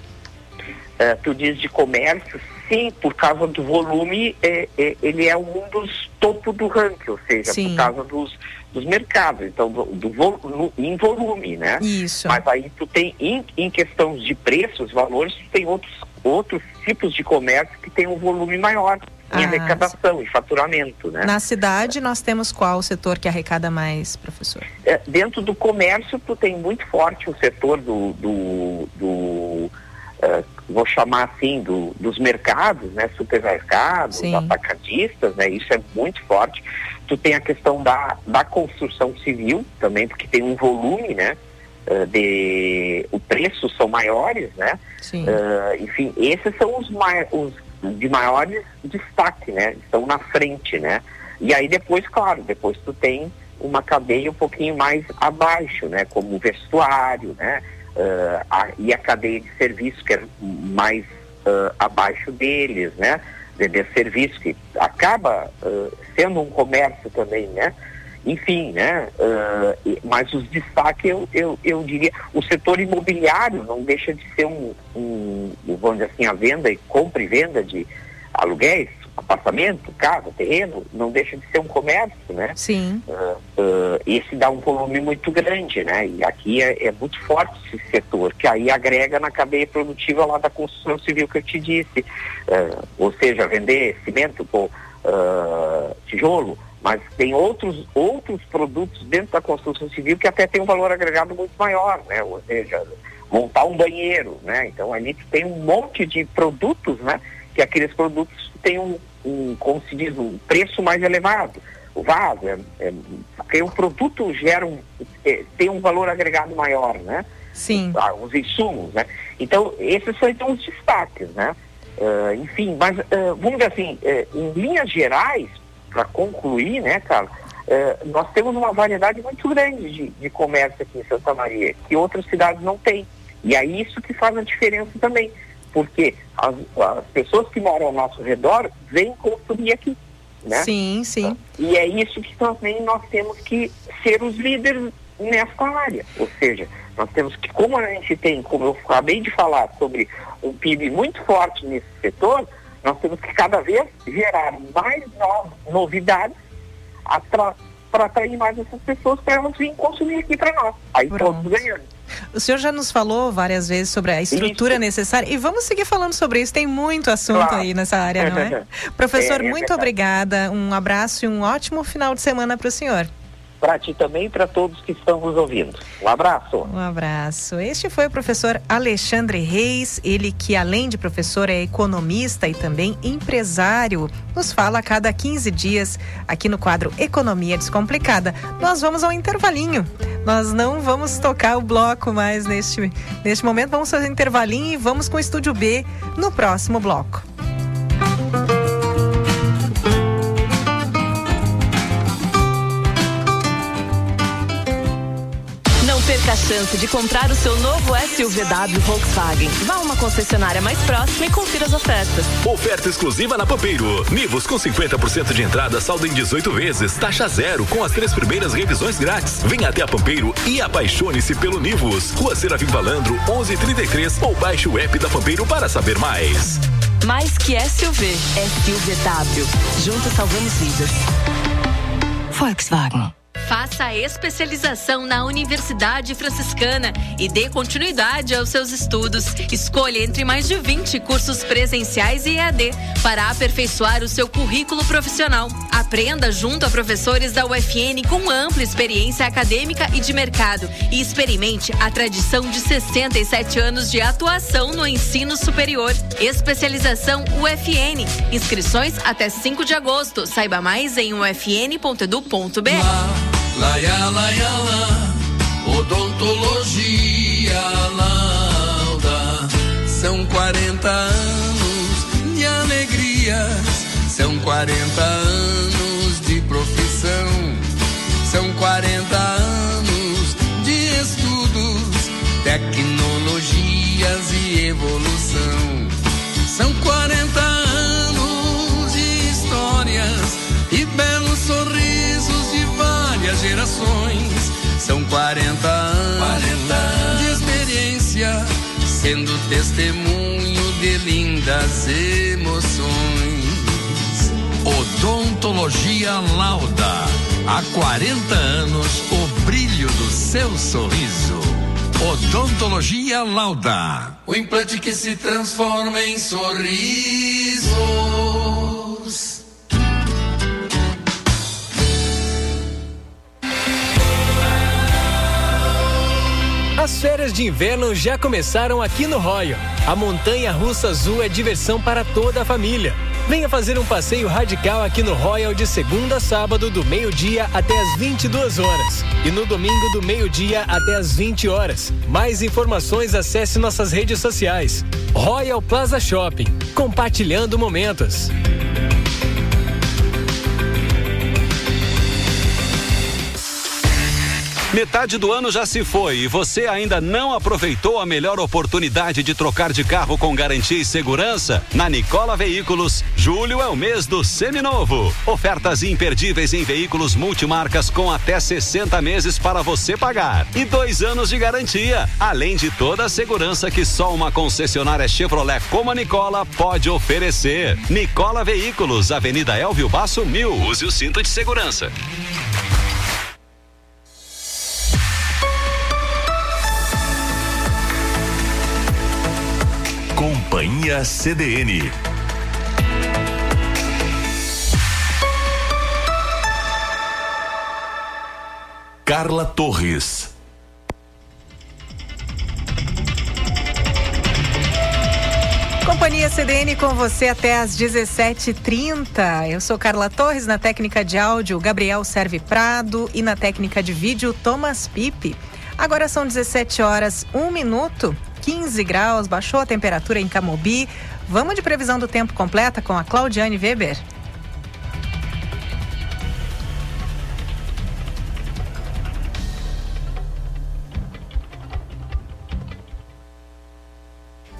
S11: É, tu diz de comércio, sim, por causa do volume, é, é, ele é um dos topo do ranking, ou seja,
S2: Sim.
S11: por causa dos, dos mercados, então do, do no- em volume, né?
S2: Isso.
S11: Mas aí tu tem, em, em questões de preços, valores, tu tem outros, outros tipos de comércio que tem um volume maior em
S2: Ah,
S11: arrecadação, em faturamento, né?
S2: Na cidade, nós temos qual setor que arrecada mais, professor?
S11: É, dentro do comércio, tu tem muito forte o setor do, do, do, é, vou chamar assim, do, dos mercados, né? Supermercados,
S2: Sim.
S11: atacadistas, né? Isso é muito forte. Tu tem a questão da, da construção civil também, porque tem um volume, né? É, De, o preços são maiores, né?
S2: Sim.
S11: Eh, enfim, esses são os, mai- os de maiores destaque, né? Estão na frente, né? E aí depois, claro, depois tu tem uma cadeia um pouquinho mais abaixo, né? Como o vestuário, né? Eh, a- e a cadeia de serviço que é mais eh, abaixo deles, né? Vender serviço que acaba eh, sendo um comércio também, né? Enfim, né? e- mas os destaques, eu, eu, eu diria, o setor imobiliário não deixa de ser um, um, vamos dizer assim, a venda e compra e venda de aluguéis, apartamento, casa, terreno, não deixa de ser um comércio, né?
S2: Sim.
S11: Ah, ah, esse dá um volume muito grande, né? E aqui é, é muito forte esse setor, que aí agrega na cadeia produtiva lá da construção civil que eu te disse. Ou seja, vender cimento, pô, tijolo, mas tem outros, outros produtos dentro da construção civil que até tem um valor agregado muito maior, né? Ou seja, montar um banheiro, né? Então ali tem um monte de produtos, né? Que aqueles produtos têm um, um como se diz, um preço mais elevado. O vaso, é, é, porque o produto gera um, é, tem um valor agregado maior, né?
S2: Sim.
S11: Ah, os insumos, né? Então, esses são então os destaques, né? Ah, enfim, mas ah, vamos dizer assim, eh, em linhas gerais, para concluir, né, cara, eh, nós temos uma variedade muito grande de, de comércio aqui em Santa Maria, que outras cidades não têm. E é isso que faz a diferença também, porque as, as pessoas que moram ao nosso redor vêm consumir aqui. né?
S2: Sim, sim.
S11: E é isso que também nós temos que ser os líderes nessa área. Ou seja, nós temos que, como a gente tem, como eu acabei de falar, sobre um PIB muito forte nesse setor, nós temos que cada vez gerar mais no novidades para atrair mais essas pessoas para elas virem consumir aqui para nós. Aí Pronto. todos ganhando.
S2: O senhor já nos falou várias vezes sobre a estrutura isso. necessária e vamos seguir falando sobre isso. Tem muito assunto claro. aí nessa área, não é? Professor, é, é muito obrigada. Um abraço e um ótimo final de semana para o senhor
S11: para ti também e para todos que estão nos ouvindo. Um abraço.
S2: Um abraço. Este foi o professor Alexandre Reis, ele que além de professor é economista e também empresário. Nos fala a cada 15 dias aqui no quadro Economia Descomplicada. Nós vamos ao intervalinho. Nós não vamos tocar o bloco mais neste, neste momento. Vamos fazer intervalinho e vamos com o Estúdio B no próximo bloco.
S12: A chance de comprar o seu novo SUVW Volkswagen. Vá a uma concessionária mais próxima e confira as ofertas.
S1: Oferta exclusiva na Pampeiro. Nivus com 50% de entrada, saldo em 18 vezes, taxa zero, com as três primeiras revisões grátis. Venha até a Pampeiro e apaixone-se pelo Nivus. Rua Serafim Valandro, 1133 ou baixe o app da Pampeiro para saber mais.
S12: Mais que SUV, SUVW. Juntos salvamos vidas. Volkswagen.
S7: Faça a especialização na Universidade Franciscana e dê continuidade aos seus estudos. Escolha entre mais de 20 cursos presenciais e EAD para aperfeiçoar o seu currículo profissional. Aprenda junto a professores da UFN com ampla experiência acadêmica e de mercado e experimente a tradição de 67 anos de atuação no ensino superior. Especialização UFN. Inscrições até 5 de agosto. Saiba mais em ufn.edu.br.
S13: Laia, laia, lá, odontologia lauda. São 40 anos de alegrias, são 40 anos de profissão, são 40 anos de estudos, tecnologias e evolução. São 40 anos de histórias e belos sorrisos várias gerações. São 40 anos, 40 anos de experiência, sendo testemunho de lindas emoções.
S1: Odontologia Lauda. Há 40 anos, o brilho do seu sorriso. Odontologia Lauda.
S13: O implante que se transforma em sorriso.
S6: As férias de inverno já começaram aqui no Royal. A montanha russa azul é diversão para toda a família. Venha fazer um passeio radical aqui no Royal de segunda a sábado, do meio-dia até as 22 horas. E no domingo, do meio-dia até as 20 horas. Mais informações, acesse nossas redes sociais. Royal Plaza Shopping compartilhando momentos.
S1: Metade do ano já se foi e você ainda não aproveitou a melhor oportunidade de trocar de carro com garantia e segurança? Na Nicola Veículos, julho é o mês do seminovo. Ofertas imperdíveis em veículos multimarcas com até 60 meses para você pagar e dois anos de garantia, além de toda a segurança que só uma concessionária Chevrolet como a Nicola pode oferecer. Nicola Veículos, Avenida Elvio Basso Mil. Use o cinto de segurança. Companhia CDN. Carla Torres.
S2: Companhia CDN com você até às 17h30. Eu sou Carla Torres, na técnica de áudio, Gabriel Serve Prado e na técnica de vídeo, Thomas Pipe. Agora são 17 horas, 1 minuto. 15 graus, baixou a temperatura em Camobi. Vamos de previsão do tempo completa com a Claudiane Weber.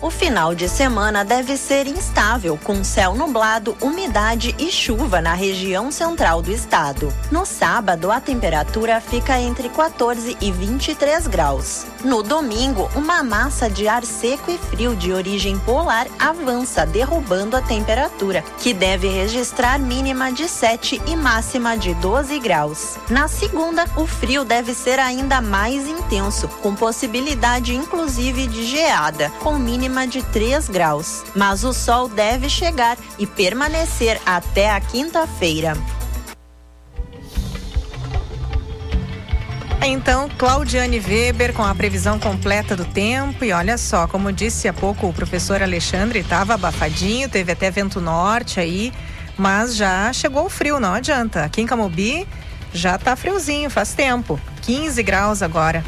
S3: O final de semana deve ser instável, com céu nublado, umidade e chuva na região central do estado. No sábado, a temperatura fica entre 14 e 23 graus. No domingo, uma massa de ar seco e frio de origem polar avança, derrubando a temperatura, que deve registrar mínima de 7 e máxima de 12 graus. Na segunda, o frio deve ser ainda mais intenso, com possibilidade inclusive de geada, com mínima de 3 graus. Mas o sol deve chegar e permanecer até a quinta-feira.
S2: Então, Claudiane Weber com a previsão completa do tempo. E olha só, como disse há pouco o professor Alexandre, estava abafadinho, teve até vento norte aí, mas já chegou o frio, não adianta. Aqui em Camobi já tá friozinho, faz tempo. 15 graus agora.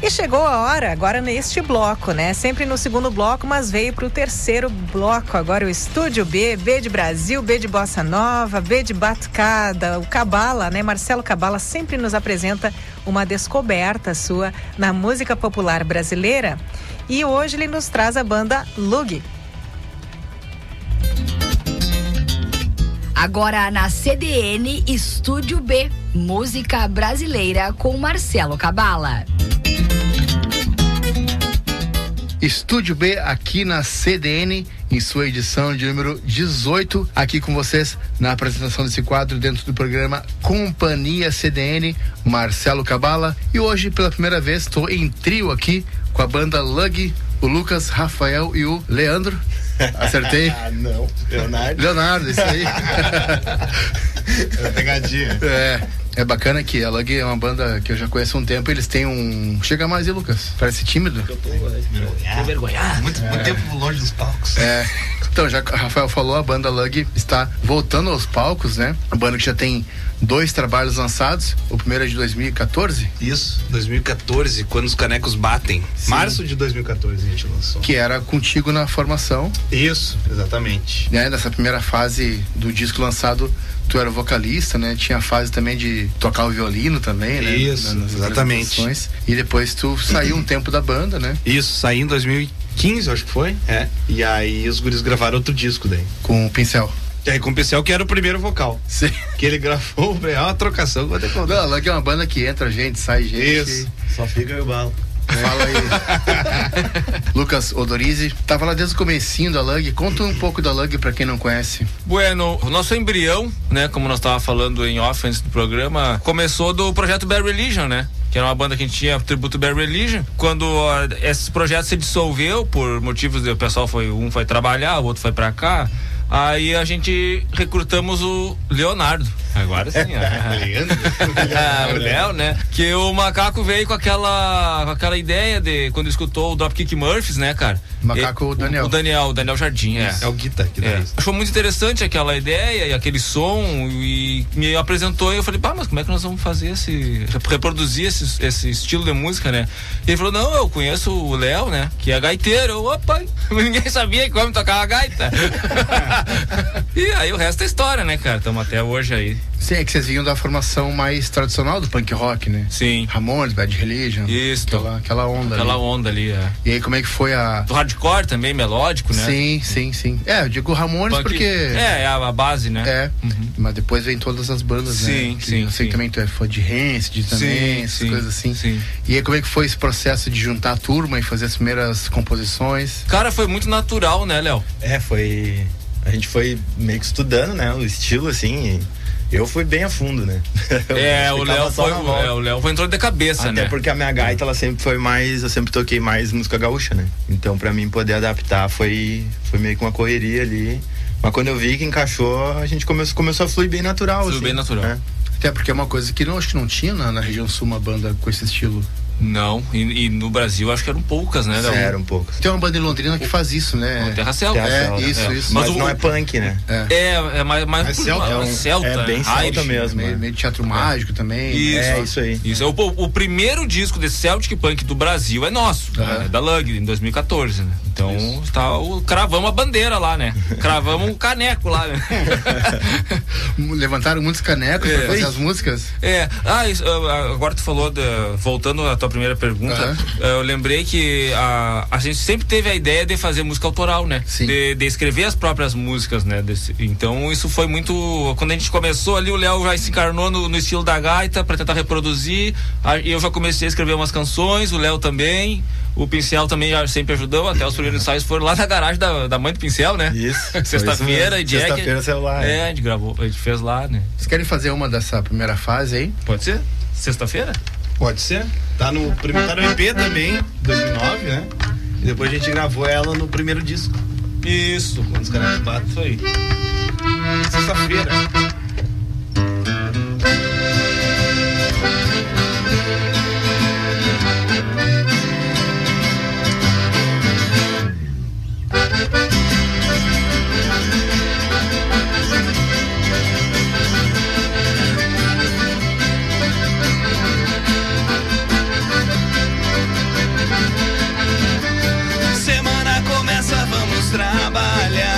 S2: E chegou a hora, agora neste bloco, né? Sempre no segundo bloco, mas veio para o terceiro bloco. Agora o Estúdio B, B de Brasil, B de Bossa Nova, B de Batucada. O Cabala, né? Marcelo Cabala sempre nos apresenta uma descoberta sua na música popular brasileira. E hoje ele nos traz a banda Lug.
S14: Agora na CDN Estúdio B, música brasileira com Marcelo Cabala.
S15: Estúdio B aqui na CDN, em sua edição de número 18, aqui com vocês na apresentação desse quadro dentro do programa Companhia CDN, Marcelo Cabala. E hoje, pela primeira vez, estou em trio aqui com a banda Lug, o Lucas, Rafael e o Leandro. Acertei?
S16: ah, não. Leonardo.
S15: Leonardo, isso aí.
S16: é pegadinha.
S15: É. É bacana que a Lug é uma banda que eu já conheço há um tempo. Eles têm um. Chega mais aí, Lucas. Parece tímido.
S16: Eu tô, tô envergonhado. Muito, muito tempo longe dos palcos.
S15: É. Então, já que o Rafael falou, a banda Lug está voltando aos palcos, né? A banda que já tem dois trabalhos lançados. O primeiro é de 2014.
S16: Isso, 2014, quando os canecos batem. Sim. Março de 2014 a gente lançou.
S15: Que era contigo na formação.
S16: Isso, exatamente.
S15: Né? Nessa primeira fase do disco lançado, tu era vocalista, né? Tinha a fase também de tocar o violino também, né?
S16: Isso, Nas exatamente.
S15: E depois tu saiu um tempo da banda, né?
S16: Isso, saí em 2015, acho que foi. É. E aí os guris gravaram outro disco daí.
S15: Com o pincel.
S16: É, com o pincel que era o primeiro vocal.
S15: Sim.
S16: Que ele gravou, é uma trocação, vou ter
S15: Não, lá que é uma banda que entra gente, sai gente.
S16: Isso. Só fica eu balo.
S15: Fala aí. Lucas Odorize, tava lá desde o comecinho da Lug. Conta um pouco da Lug para quem não conhece.
S17: Bueno, o nosso embrião, né, como nós tava falando em off antes do programa, começou do projeto Bad Religion, né? Que era uma banda que a gente tinha tributo Bad Religion. Quando uh, esse projeto se dissolveu por motivos de o pessoal foi um foi trabalhar, o outro foi para cá. Aí a gente recrutamos o Leonardo. Agora sim, ó. o Léo, né? Que o macaco veio com aquela, com aquela ideia de quando escutou o Dropkick Murphys, né, cara?
S15: Macaco
S17: e,
S15: Daniel.
S17: O Daniel, o Daniel Jardim, é.
S16: É o Guita que
S17: é. Achou muito interessante aquela ideia e aquele som e me apresentou e eu falei, pá, mas como é que nós vamos fazer esse. reproduzir esse, esse estilo de música, né? E ele falou, não, eu conheço o Léo, né? Que é gaiteiro. Eu, opa, ninguém sabia como tocar a gaita. e aí o resto é história, né, cara? Estamos até hoje aí.
S15: Sim, é que vocês vinham da formação mais tradicional do punk rock, né?
S17: Sim.
S15: Ramones, Bad Religion.
S17: Isso.
S15: Aquela, aquela onda
S17: Aquela
S15: ali.
S17: onda ali, é.
S15: E aí como é que foi a...
S17: Do hardcore também, melódico, né?
S15: Sim, sim, sim. É, eu digo Ramones
S17: Punk-
S15: porque...
S17: É, é a base, né?
S15: É, mas depois vem todas as bandas,
S17: Sim,
S15: né? Que
S17: sim,
S15: Eu sei
S17: sim.
S15: que também tu é fã de Rancid também,
S17: Sim,
S15: essas
S17: sim,
S15: coisas assim.
S17: sim.
S15: E aí como é que foi esse processo de juntar a turma e fazer as primeiras composições?
S17: Cara, foi muito natural, né, Léo?
S16: É, foi. A gente foi meio que estudando, né? O estilo, assim. e eu fui bem a fundo, né?
S17: É, o Léo foi, é, o Léo foi entrou de cabeça,
S16: Até
S17: né?
S16: porque a minha gaita, ela sempre foi mais. Eu sempre toquei mais música gaúcha, né? Então, pra mim poder adaptar foi, foi meio que uma correria ali. Mas quando eu vi que encaixou, a gente começou, começou a fluir bem natural.
S17: Fluiu
S16: assim.
S17: bem natural.
S16: É.
S15: Até porque é uma coisa que não, acho que não tinha na, na região sul uma banda com esse estilo.
S17: Não, e, e no Brasil acho que eram poucas, né, Léo?
S16: Eram poucas.
S15: Tem uma banda em Londrina que faz isso, né?
S17: O Terra Celta.
S15: É, isso, isso.
S16: Mas, não é punk, né?
S17: É, é mais, mais
S16: É celta,
S17: é
S16: é um-
S17: celta,
S16: é bem celta mesmo,
S15: Meio,
S16: é.
S15: meio teatro mágico também.
S17: Isso,
S16: É, isso aí.
S17: Isso é o, o primeiro disco de Celtic Punk do Brasil é nosso,
S15: Aham.
S17: é da Lug, em 2014, né? Então, tá, o, cravamos a bandeira lá, né? Cravamos um caneco lá, né?
S15: Levantaram muitos canecos
S17: É.
S15: pra fazer
S17: Sim.
S15: as músicas?
S17: É, ah, isso, ah, agora tu falou, de- voltando à tua primeira pergunta, eh, eu lembrei que a, a gente sempre teve a ideia de fazer música autoral, né? De, de escrever as próprias músicas, né? Desse- então isso foi muito. Quando a gente começou ali, o Léo já se encarnou no, no estilo da gaita pra tentar reproduzir. a- eu já comecei a escrever umas canções, o Léo também. O Pincel também já sempre ajudou, até os primeiros ensaios foram lá na garagem da, da mãe do Pincel, né?
S16: Isso.
S17: Sexta-feira,
S16: foi
S17: e Jack.
S16: Sexta-feira saiu lá,
S17: É,
S16: é.
S17: a gente gravou, a gente fez lá, né?
S15: Vocês querem fazer uma dessa primeira fase aí?
S17: Pode ser? Sexta-feira?
S18: Pode ser. Tá no primeiro tá no EP também, 2009, né? E depois a gente gravou ela no primeiro disco.
S17: Isso.
S18: Quando os caras batem.
S17: Isso aí.
S18: Sexta-feira.
S19: Trabalhar.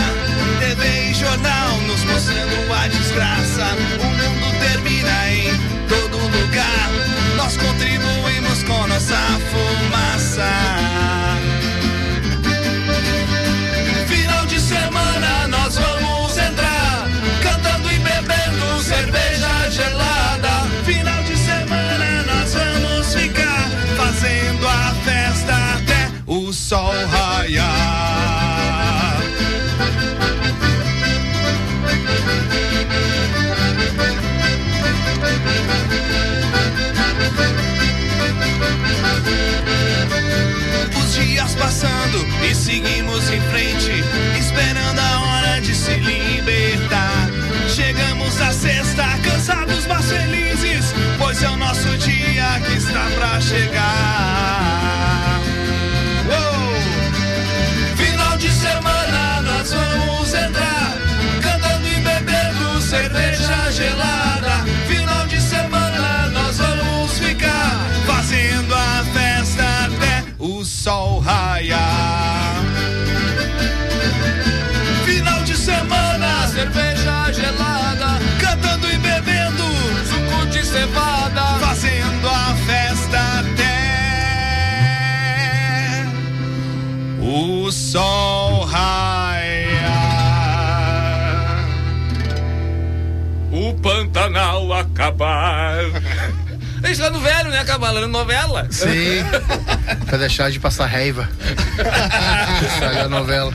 S19: Cansados, mas felizes, pois é o nosso dia que está pra chegar. Uou! Final de semana nós vamos entrar, cantando e bebendo cerveja gelada. Final de semana nós vamos ficar, fazendo a festa até o sol raiar. Cevada, fazendo a festa até o sol raiar.
S17: O Pantanal acabar. Lá no velho, né? Acabalando novela.
S15: Sim. pra deixar de passar raiva. Estragar a novela.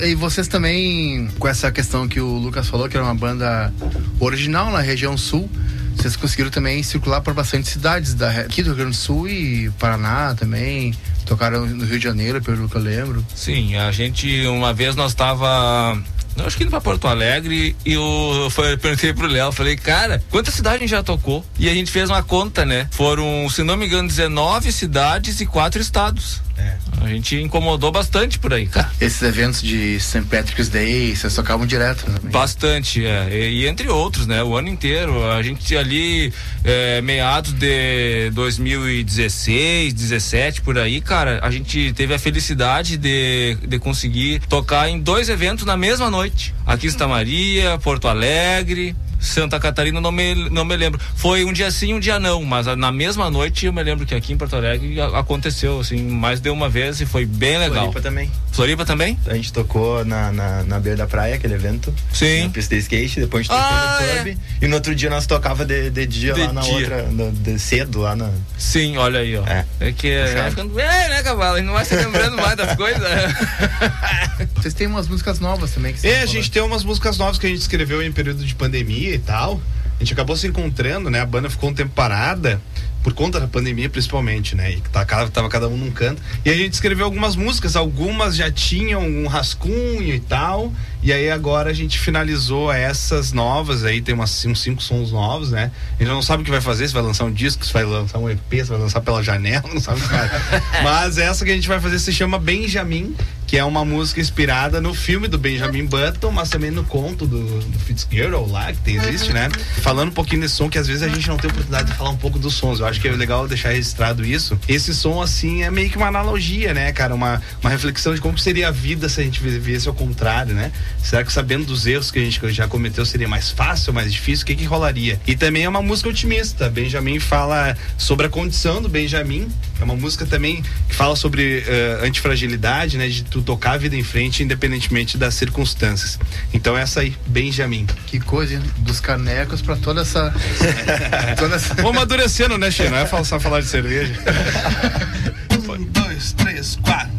S15: E vocês também, com essa questão que o Lucas falou, que era uma banda original na região sul, vocês conseguiram também circular por bastante cidades da, aqui do Rio Grande do Sul e Paraná também. Tocaram no Rio de Janeiro, pelo que eu lembro.
S17: Sim, a gente, uma vez nós tava. Eu acho que indo pra Porto Alegre e eu, foi- perguntei pro Léo, falei, cara, quantas cidades a gente já tocou? E a gente fez uma conta, né? Foram, se não me engano, 19 cidades e quatro estados. A gente incomodou bastante por aí, cara.
S15: Esses eventos de St. Patrick's Day, vocês tocavam direto, né?
S17: Bastante, é. E, e entre outros, né? O ano inteiro. A gente ali, é, meados de 2016, 17, por aí, cara, a gente teve a felicidade de, de conseguir tocar em dois eventos na mesma noite. Aqui em Santa Maria, Porto Alegre. Santa Catarina, não me, não me lembro. Foi um dia sim, um dia não, mas na mesma noite eu me lembro que aqui em Porto Alegre aconteceu, assim, mais de uma vez e foi bem legal.
S16: Floripa também.
S17: Floripa também?
S16: A gente tocou na, na, na beira da praia, aquele evento.
S17: Sim.
S16: Na pista de skate, depois a gente tocou
S17: Ah,
S16: no pub. E no outro dia nós tocava de, de dia
S17: De
S16: lá na
S17: dia.
S16: outra, no- de cedo lá na.
S17: Sim, olha aí, ó.
S16: É.
S17: É que é, é ficando velho, né, cavalo? A gente não vai se lembrando mais das coisas.
S15: Vocês têm umas músicas novas também. Que
S18: É, a gente tem umas músicas novas que a gente escreveu em período de pandemia e tal. A gente acabou se encontrando, né? A banda ficou um tempo parada, por conta da pandemia principalmente, né? E tá, tava cada um num canto. E a gente escreveu algumas músicas, algumas já tinham um rascunho e tal. E aí agora a gente finalizou essas novas, aí tem umas, uns cinco sons novos, né? A gente não sabe o que vai fazer, se vai lançar um disco, se vai lançar um EP, se vai lançar pela janela, não sabe o que vai. Mas essa que a gente vai fazer se chama Benjamin que é uma música inspirada no filme do Benjamin Button, mas também no conto do, do Fitzgerald lá, que tem, existe, né? Falando um pouquinho desse som, que às vezes a gente não tem oportunidade de falar um pouco dos sons. Eu acho que é legal deixar registrado isso. Esse som, assim, é meio que uma analogia, né, cara? Uma, uma reflexão de como seria a vida se a gente vivesse ao contrário, né? Será que sabendo dos erros que a gente já cometeu seria mais fácil, mais difícil? O que que rolaria? E também é uma música otimista. Benjamin fala sobre a condição do Benjamin. É uma música também que fala sobre uh, antifragilidade, né? De tu tocar a vida em frente, independentemente das circunstâncias. Então essa aí, Benjamin.
S15: Que coisa, hein? dos canecos para toda essa.
S18: toda essa... Vamos amadurecendo, né, Che? Não é só falar de cerveja. um, dois, três, quatro.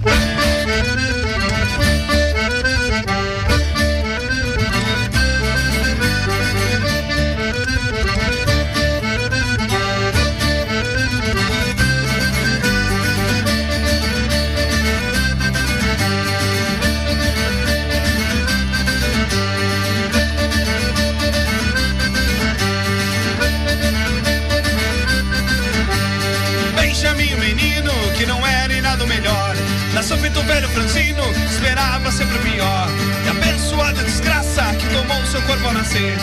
S18: Sempre o pior. E abençoada desgraça que tomou seu corpo ao nascer.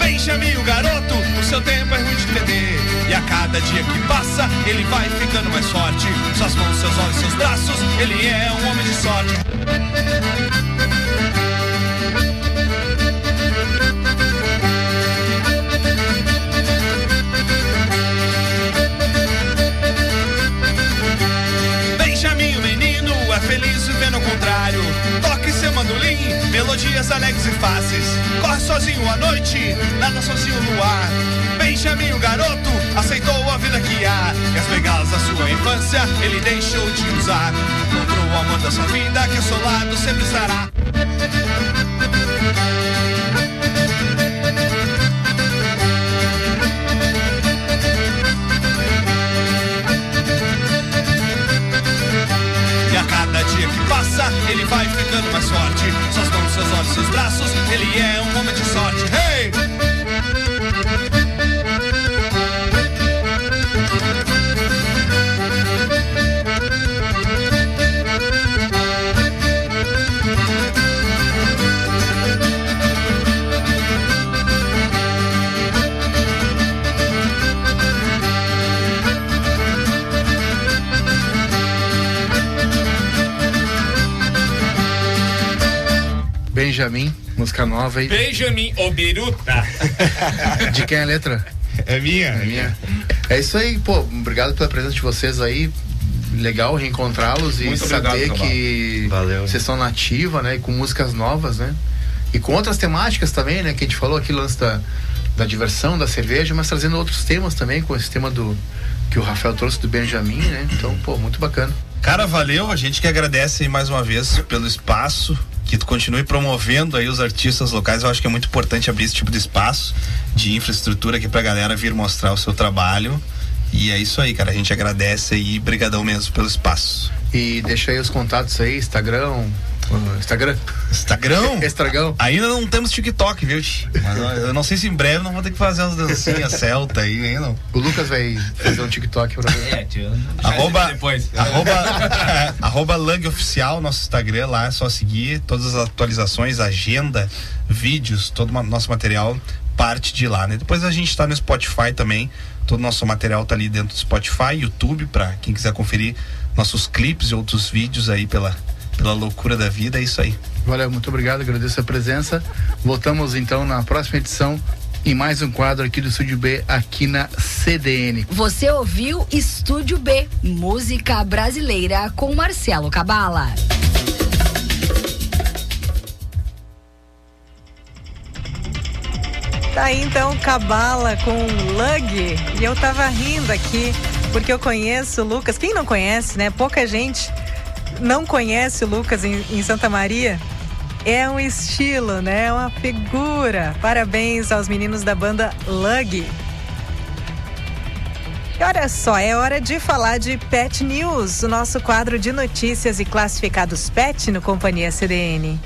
S18: Benjamin, o garoto, o seu tempo é ruim de entender. E a cada dia que passa, ele vai ficando mais forte. Suas mãos, seus olhos, seus braços, ele é um homem de sorte. Feliz vivendo ao contrário. Toque seu mandolim, melodias alegres e fáceis. Corre sozinho à noite, nada sozinho no ar. Benjamin, o garoto, aceitou a vida que há. E as bengalas da sua infância, ele deixou de usar. Encontrou o amor da sua vida, que ao seu lado sempre estará. Ele vai ficando mais forte. Suas mãos, seus olhos, seus braços, ele é um homem de sorte. Hey!
S15: Benjamin, música nova aí.
S17: Benjamin Obiruta.
S15: De quem é a letra?
S18: É minha.
S15: É minha. É isso aí, pô. Obrigado pela presença de vocês aí. Legal reencontrá-los e
S18: Muito
S15: saber
S18: obrigado,
S15: que
S10: Valeu.
S15: vocês são nativa, né? E com músicas novas, né? E com outras temáticas também, né? Que a gente falou aqui, lance da, da diversão, da cerveja, mas trazendo outros temas também, com esse tema do que o Rafael trouxe do Benjamin, né? Então, pô, muito bacana.
S18: Cara, valeu. A gente que agradece mais uma vez pelo espaço. Que tu continue promovendo aí os artistas locais. Eu acho que é muito importante abrir esse tipo de espaço de infraestrutura aqui pra galera vir mostrar o seu trabalho. E é isso aí, cara. A gente agradece aí. Brigadão mesmo pelo espaço.
S15: E deixa aí os contatos aí, Instagram. Uh, Instagram?
S18: Instagram?
S15: Estragão.
S18: Ainda não temos TikTok, viu? tch? Mas eu não sei se em breve não vou ter que fazer umas dancinhas celta aí, nem não.
S15: O Lucas vai fazer um TikTok pra
S17: É, tio.
S18: Arroba,
S17: Depois.
S18: arroba, arroba Lang Oficial, nosso Instagram lá, é só seguir todas as atualizações, agenda, vídeos, todo o nosso material parte de lá, né? Depois a gente tá no Spotify também, todo o nosso material tá ali dentro do Spotify, YouTube, para quem quiser conferir nossos clipes e outros vídeos aí pela, pela loucura da vida, é isso aí.
S15: Valeu, muito obrigado, agradeço a presença. Voltamos então na próxima edição em mais um quadro aqui do Estúdio B, aqui na CDN.
S14: Você ouviu Estúdio B, música brasileira com Marcelo Cabala.
S2: Tá aí então Cabala com Lug. E eu tava rindo aqui porque eu conheço o Lucas. Quem não conhece, né? Pouca gente não conhece o Lucas em, em Santa Maria. É um estilo, né? É uma figura. Parabéns aos meninos da banda Lug. E olha só, é hora de falar de Pet News, o nosso quadro de notícias e classificados Pet no Companhia CDN.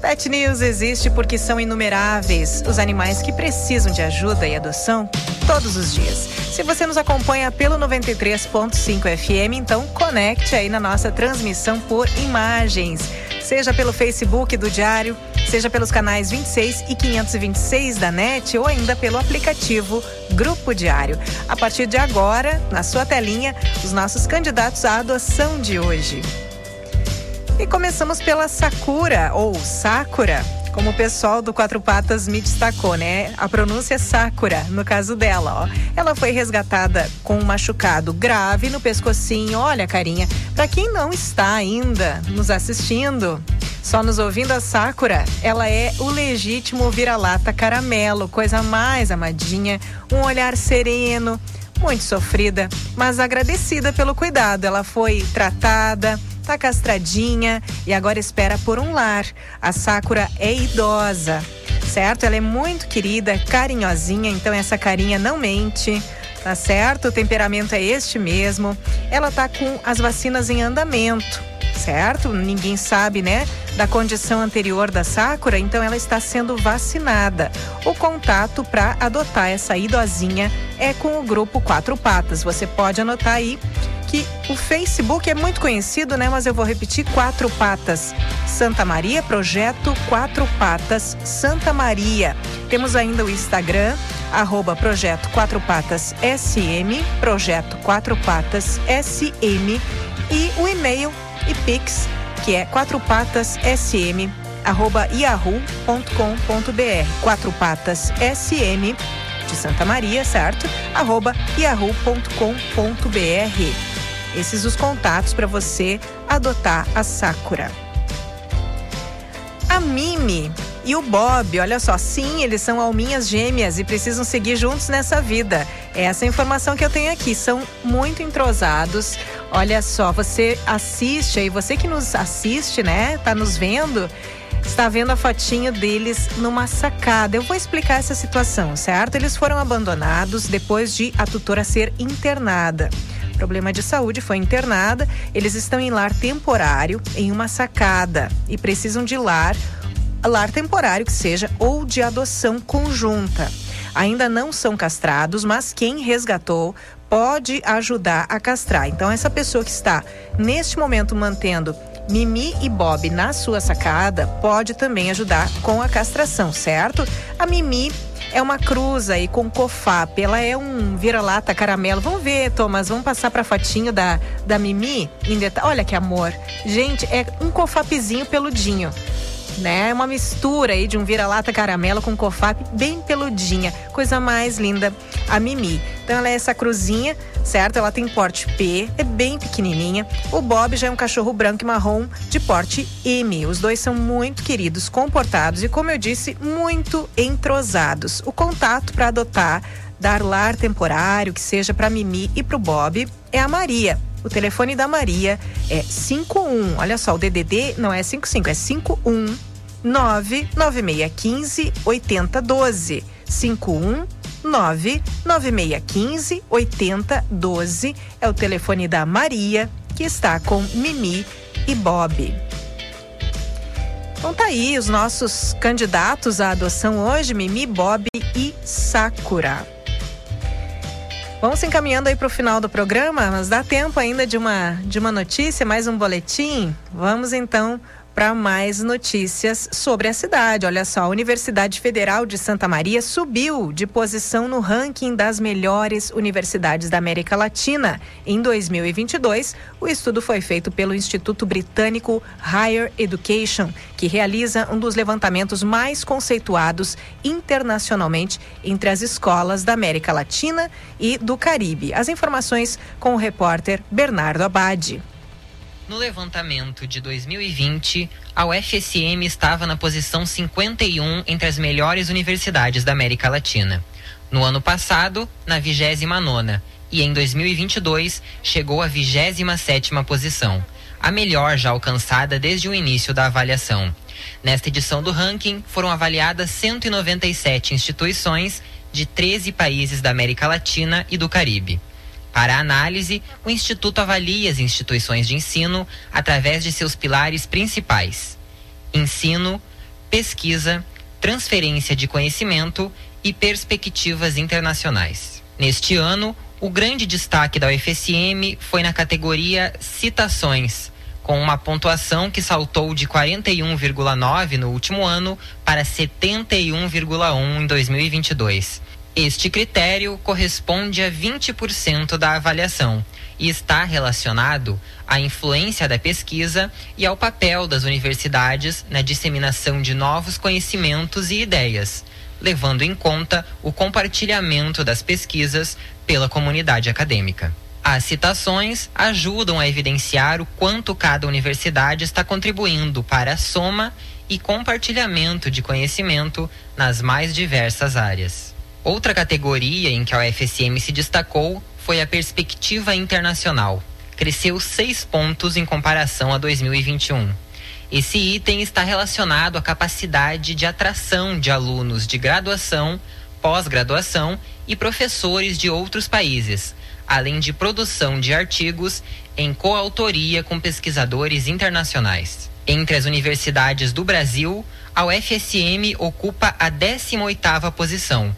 S2: Pet News existe porque são inumeráveis os animais que precisam de ajuda e adoção todos os dias. Se você nos acompanha pelo 93.5 FM, então conecte aí na nossa transmissão por imagens, seja pelo Facebook do Diário, seja pelos canais 26 e 526 da NET ou ainda pelo aplicativo Grupo Diário. A partir de agora, na sua telinha, os nossos candidatos à adoção de hoje. E começamos pela Sakura ou Sakura como o pessoal do Quatro Patas me destacou, né? A pronúncia é Sakura, no caso dela, ó. Ela foi resgatada com um machucado grave no pescocinho. Olha, carinha, para quem não está ainda nos assistindo, só nos ouvindo a Sakura, ela é o legítimo vira-lata caramelo, coisa mais amadinha, um olhar sereno, muito sofrida, mas agradecida pelo cuidado. Ela foi tratada, tá castradinha e agora espera por um lar. A Sakura é idosa, certo? Ela é muito querida, carinhosinha, então essa carinha não mente. Tá certo? O temperamento é este mesmo. Ela tá com as vacinas em andamento, certo? Ninguém sabe, né? Da condição anterior da Sakura, então ela está sendo vacinada. O contato para adotar essa idosinha é com o grupo Quatro Patas. Você pode anotar aí que o Facebook é muito conhecido, né? Mas eu vou repetir: Quatro Patas Santa Maria, projeto Quatro Patas Santa Maria. Temos ainda o Instagram, arroba projeto Quatro Patas SM, projeto Quatro Patas SM e o e-mail e Pix, que é quatro patas SM, arroba yahoo.com.br. Quatro patas SM de Santa Maria, certo? Arroba yahoo.com.br. Esses os contatos para você adotar a Sakura. A Mimi e o Bob, olha só, sim, eles são alminhas gêmeas e precisam seguir juntos nessa vida. Essa é a informação que eu tenho aqui. São muito entrosados. Olha só, você assiste aí, você que nos assiste, né? Tá nos vendo? Está vendo a fotinho deles numa sacada. Eu vou explicar essa situação, certo? Eles foram abandonados depois de a tutora ser internada problema de saúde, foi internada. Eles estão em lar temporário, em uma sacada, e precisam de lar, lar temporário que seja, ou de adoção conjunta. Ainda não são castrados, mas quem resgatou pode ajudar a castrar. Então, essa pessoa que está neste momento mantendo Mimi e Bob na sua sacada pode também ajudar com a castração, certo? A Mimi é uma cruz aí com cofap. Ela é um vira-lata caramelo. Vamos ver, Thomas. Vamos passar para fatinho da, da Mimi em detalhe. Olha que amor. Gente, é um cofapzinho peludinho né? É uma mistura aí de um vira-lata caramelo com cofap bem peludinha. Coisa mais linda, a Mimi. Então ela é essa cruzinha, certo? Ela tem porte P, é bem pequenininha. O Bob já é um cachorro branco e marrom de porte M. Os dois são muito queridos, comportados e, como eu disse, muito entrosados. O contato para adotar dar lar temporário, que seja para Mimi e para o Bob, é a Maria. O telefone da Maria é 51. Olha só, o DDD não é 55, é 51 99615 8012. 51 99615 8012 é o telefone da Maria, que está com Mimi e Bob. Então tá aí os nossos candidatos à adoção hoje, Mimi, Bob e Sakura. Vamos encaminhando aí para o final do programa, mas dá tempo ainda de uma, de uma notícia, mais um boletim? Vamos então para mais notícias sobre a cidade. Olha só, a Universidade Federal de Santa Maria subiu de posição no ranking das melhores universidades da América Latina. Em 2022, o estudo foi feito pelo Instituto Britânico Higher Education, que realiza um dos levantamentos mais conceituados internacionalmente entre as escolas da América Latina e do Caribe. As informações com o repórter Bernardo Abadi.
S20: No levantamento de 2020, a UFSM estava na posição 51 entre as melhores universidades da América Latina. No ano passado, na 29 e em 2022 chegou à 27 posição, a melhor já alcançada desde o início da avaliação. Nesta edição do ranking, foram avaliadas 197 instituições de 13 países da América Latina e do Caribe. Para a análise, o Instituto avalia as instituições de ensino através de seus pilares principais: ensino, pesquisa, transferência de conhecimento e perspectivas internacionais. Neste ano, o grande destaque da UFSM foi na categoria Citações, com uma pontuação que saltou de 41,9 no último ano para 71,1 em 2022. Este critério corresponde a 20% da avaliação e está relacionado à influência da pesquisa e ao papel das universidades na disseminação de novos conhecimentos e ideias, levando em conta o compartilhamento das pesquisas pela comunidade acadêmica. As citações ajudam a evidenciar o quanto cada universidade está contribuindo para a soma e compartilhamento de conhecimento nas mais diversas áreas. Outra categoria em que a UFSM se destacou foi a perspectiva internacional. Cresceu seis pontos em comparação a 2021. Esse item está relacionado à capacidade de atração de alunos de graduação, pós-graduação e professores de outros países, além de produção de artigos em coautoria com pesquisadores internacionais. Entre as universidades do Brasil, a UFSM ocupa a 18ª posição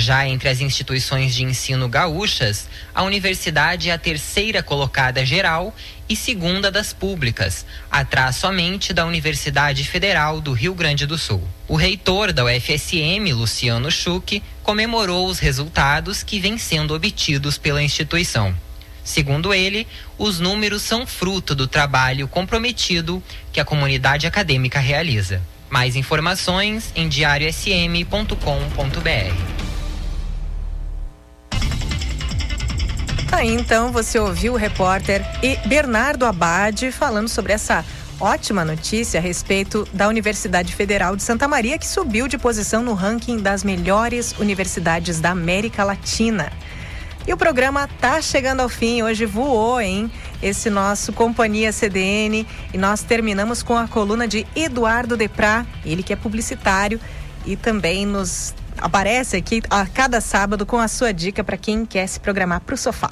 S20: já entre as instituições de ensino gaúchas, a universidade é a terceira colocada geral e segunda das públicas, atrás somente da Universidade Federal do Rio Grande do Sul. O reitor da UFSM, Luciano Schuch, comemorou os resultados que vêm sendo obtidos pela instituição. Segundo ele, os números são fruto do trabalho comprometido que a comunidade acadêmica realiza. Mais informações em diariosm.com.br.
S2: Aí então você ouviu o repórter Bernardo Abade falando sobre essa ótima notícia a respeito da Universidade Federal de Santa Maria, que subiu de posição no ranking das melhores universidades da América Latina. E o programa tá chegando ao fim, hoje voou, hein? Esse nosso Companhia CDN. E nós terminamos com a coluna de Eduardo Deprá, ele que é publicitário e também nos aparece aqui a cada sábado com a sua dica para quem quer se programar para o sofá.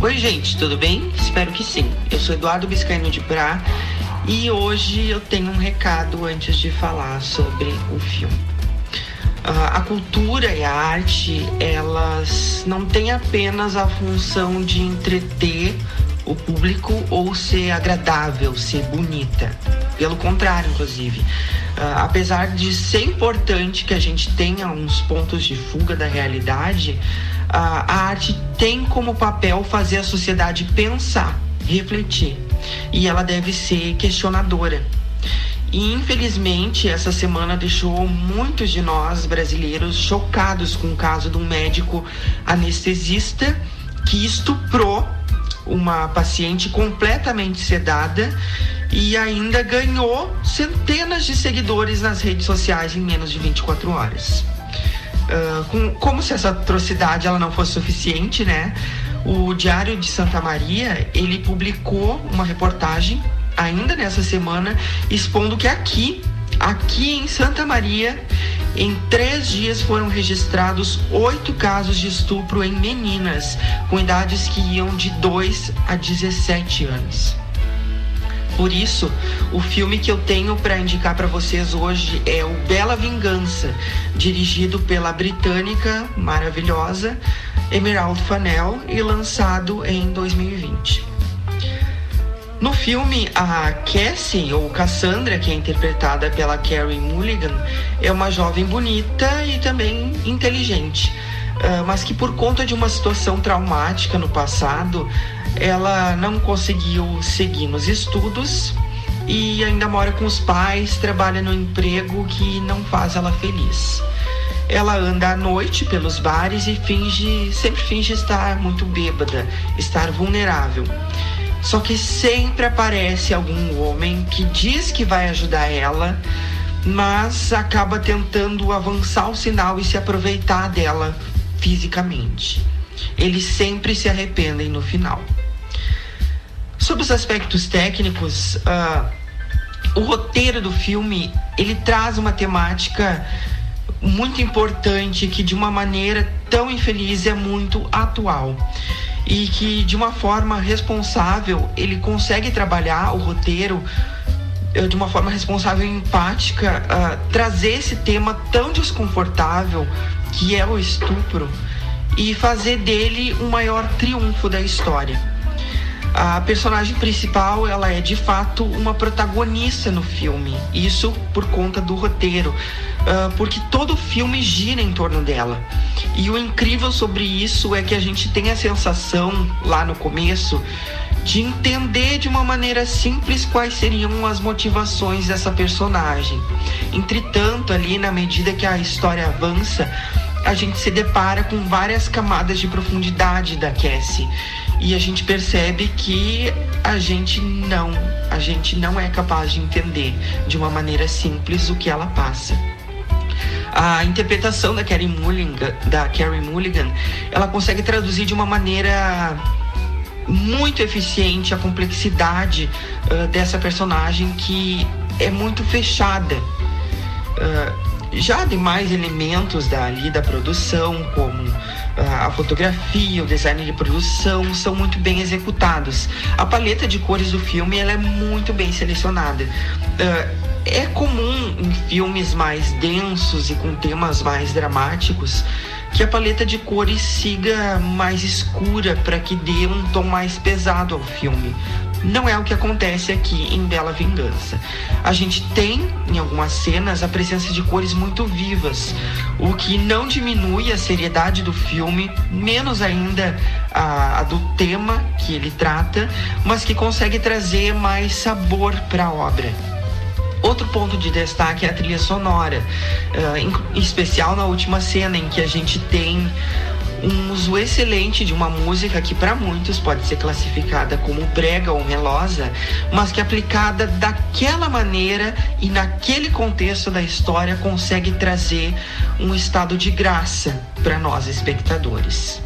S21: Oi, gente, tudo bem? Espero que sim. Eu sou Eduardo Biscaino de Prá e hoje eu tenho um recado antes de falar sobre o filme. A cultura e a arte, elas não têm apenas a função de entreter o público ou ser agradável, ser bonita. Pelo contrário, inclusive. Apesar de ser importante que a gente tenha uns pontos de fuga da realidade, a, arte tem como papel fazer a sociedade pensar, refletir. E ela deve ser questionadora. E infelizmente essa semana deixou muitos de nós brasileiros chocados com o caso de um médico anestesista que estuprou uma paciente completamente sedada e ainda ganhou centenas de seguidores nas redes sociais em menos de 24 horas. Ah, com, como se essa atrocidade ela não fosse suficiente, né? O Diário de Santa Maria ele publicou uma reportagem ainda nessa semana expondo que aqui, aqui em Santa Maria, em três dias foram registrados oito casos de estupro em meninas com idades que iam de 2 a 17 anos. Por isso, o filme que eu tenho para indicar para vocês hoje é o Bela Vingança, dirigido pela britânica maravilhosa Emerald Fennell e lançado em 2020. No filme, a Cassie, ou Cassandra, que é interpretada pela Carrie Mulligan, é uma jovem bonita e também inteligente, ah, mas que por conta de uma situação traumática no passado, ela não conseguiu seguir nos estudos e ainda mora com os pais, trabalha no emprego que não faz ela feliz. Ela anda à noite pelos bares e finge, sempre finge estar muito bêbada, estar vulnerável. Só que sempre aparece algum homem que diz que vai ajudar ela, mas acaba tentando avançar o sinal e se aproveitar dela fisicamente. Eles sempre se arrependem no final. Sobre os aspectos técnicos, uh, o roteiro do filme ele traz uma temática muito importante que de uma maneira tão infeliz é muito atual. E que de uma forma responsável ele consegue trabalhar o roteiro eh, de uma forma responsável e empática uh, trazer esse tema tão desconfortável que é o estupro e fazer dele o maior triunfo da história. A personagem principal, ela é de fato uma protagonista no filme. Isso por conta do roteiro, uh, porque todo filme gira em torno dela. E o incrível sobre isso é que a gente tem a sensação lá no começo de entender de uma maneira simples quais seriam as motivações dessa personagem. Entretanto, ali na medida que a história avança, a gente se depara com várias camadas de profundidade da Cassie e a gente percebe que a gente não, a gente não é capaz de entender de uma maneira simples o que ela passa. A interpretação da Carrie Mulligan, da Carrie Mulligan, ela consegue traduzir de uma maneira muito eficiente a complexidade uh, dessa personagem que é muito fechada. Uh, já demais elementos dali da produção, como ah, a fotografia, o design de produção, são muito bem executados. A paleta de cores do filme ela é muito bem selecionada. Uh, é comum em filmes mais densos e com temas mais dramáticos que a paleta de cores siga mais escura para que dê um tom mais pesado ao filme. Não é o que acontece aqui em Bela Vingança. A gente tem, em algumas cenas, a presença de cores muito vivas, o que não diminui a seriedade do filme, menos ainda a, a do tema que ele trata, mas que consegue trazer mais sabor para a obra. Outro ponto de destaque é a trilha sonora, uh, em especial na última cena em que a gente tem um uso excelente de uma música que para muitos pode ser classificada como brega ou melosa, mas que aplicada daquela maneira e naquele contexto da história consegue trazer um estado de graça para nós espectadores.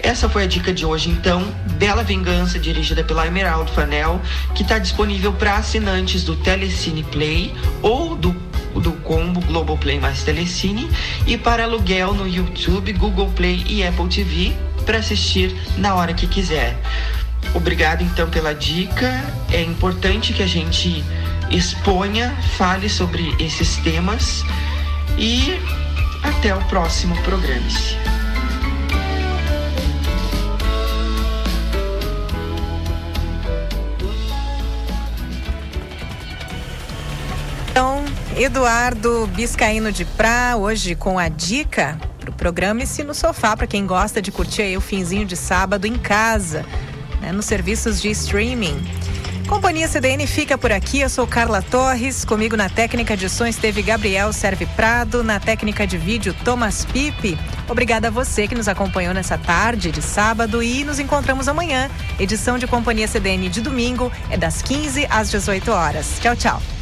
S21: Essa foi a dica de hoje, então. Bela Vingança, dirigida pela Emerald Fanel, que está disponível para assinantes do Telecine Play ou do do combo Globoplay mais Telecine e para aluguel no YouTube, Google Play e Apple TV para assistir na hora que quiser. Obrigado então pela dica. É importante que a gente exponha, fale sobre esses temas e até o próximo programa.
S2: Então, Eduardo Biscaíno de Prá, hoje com a dica pro programa se no sofá, para quem gosta de curtir aí o finzinho de sábado em casa, né, nos serviços de streaming. Companhia CDN fica por aqui. Eu sou Carla Torres. Comigo na técnica de som esteve Gabriel Serve Prado. Na técnica de vídeo, Thomas Pipe. Obrigada a você que nos acompanhou nessa tarde de sábado e nos encontramos amanhã. Edição de Companhia CDN de domingo é das 15 às 18 horas. Tchau, tchau.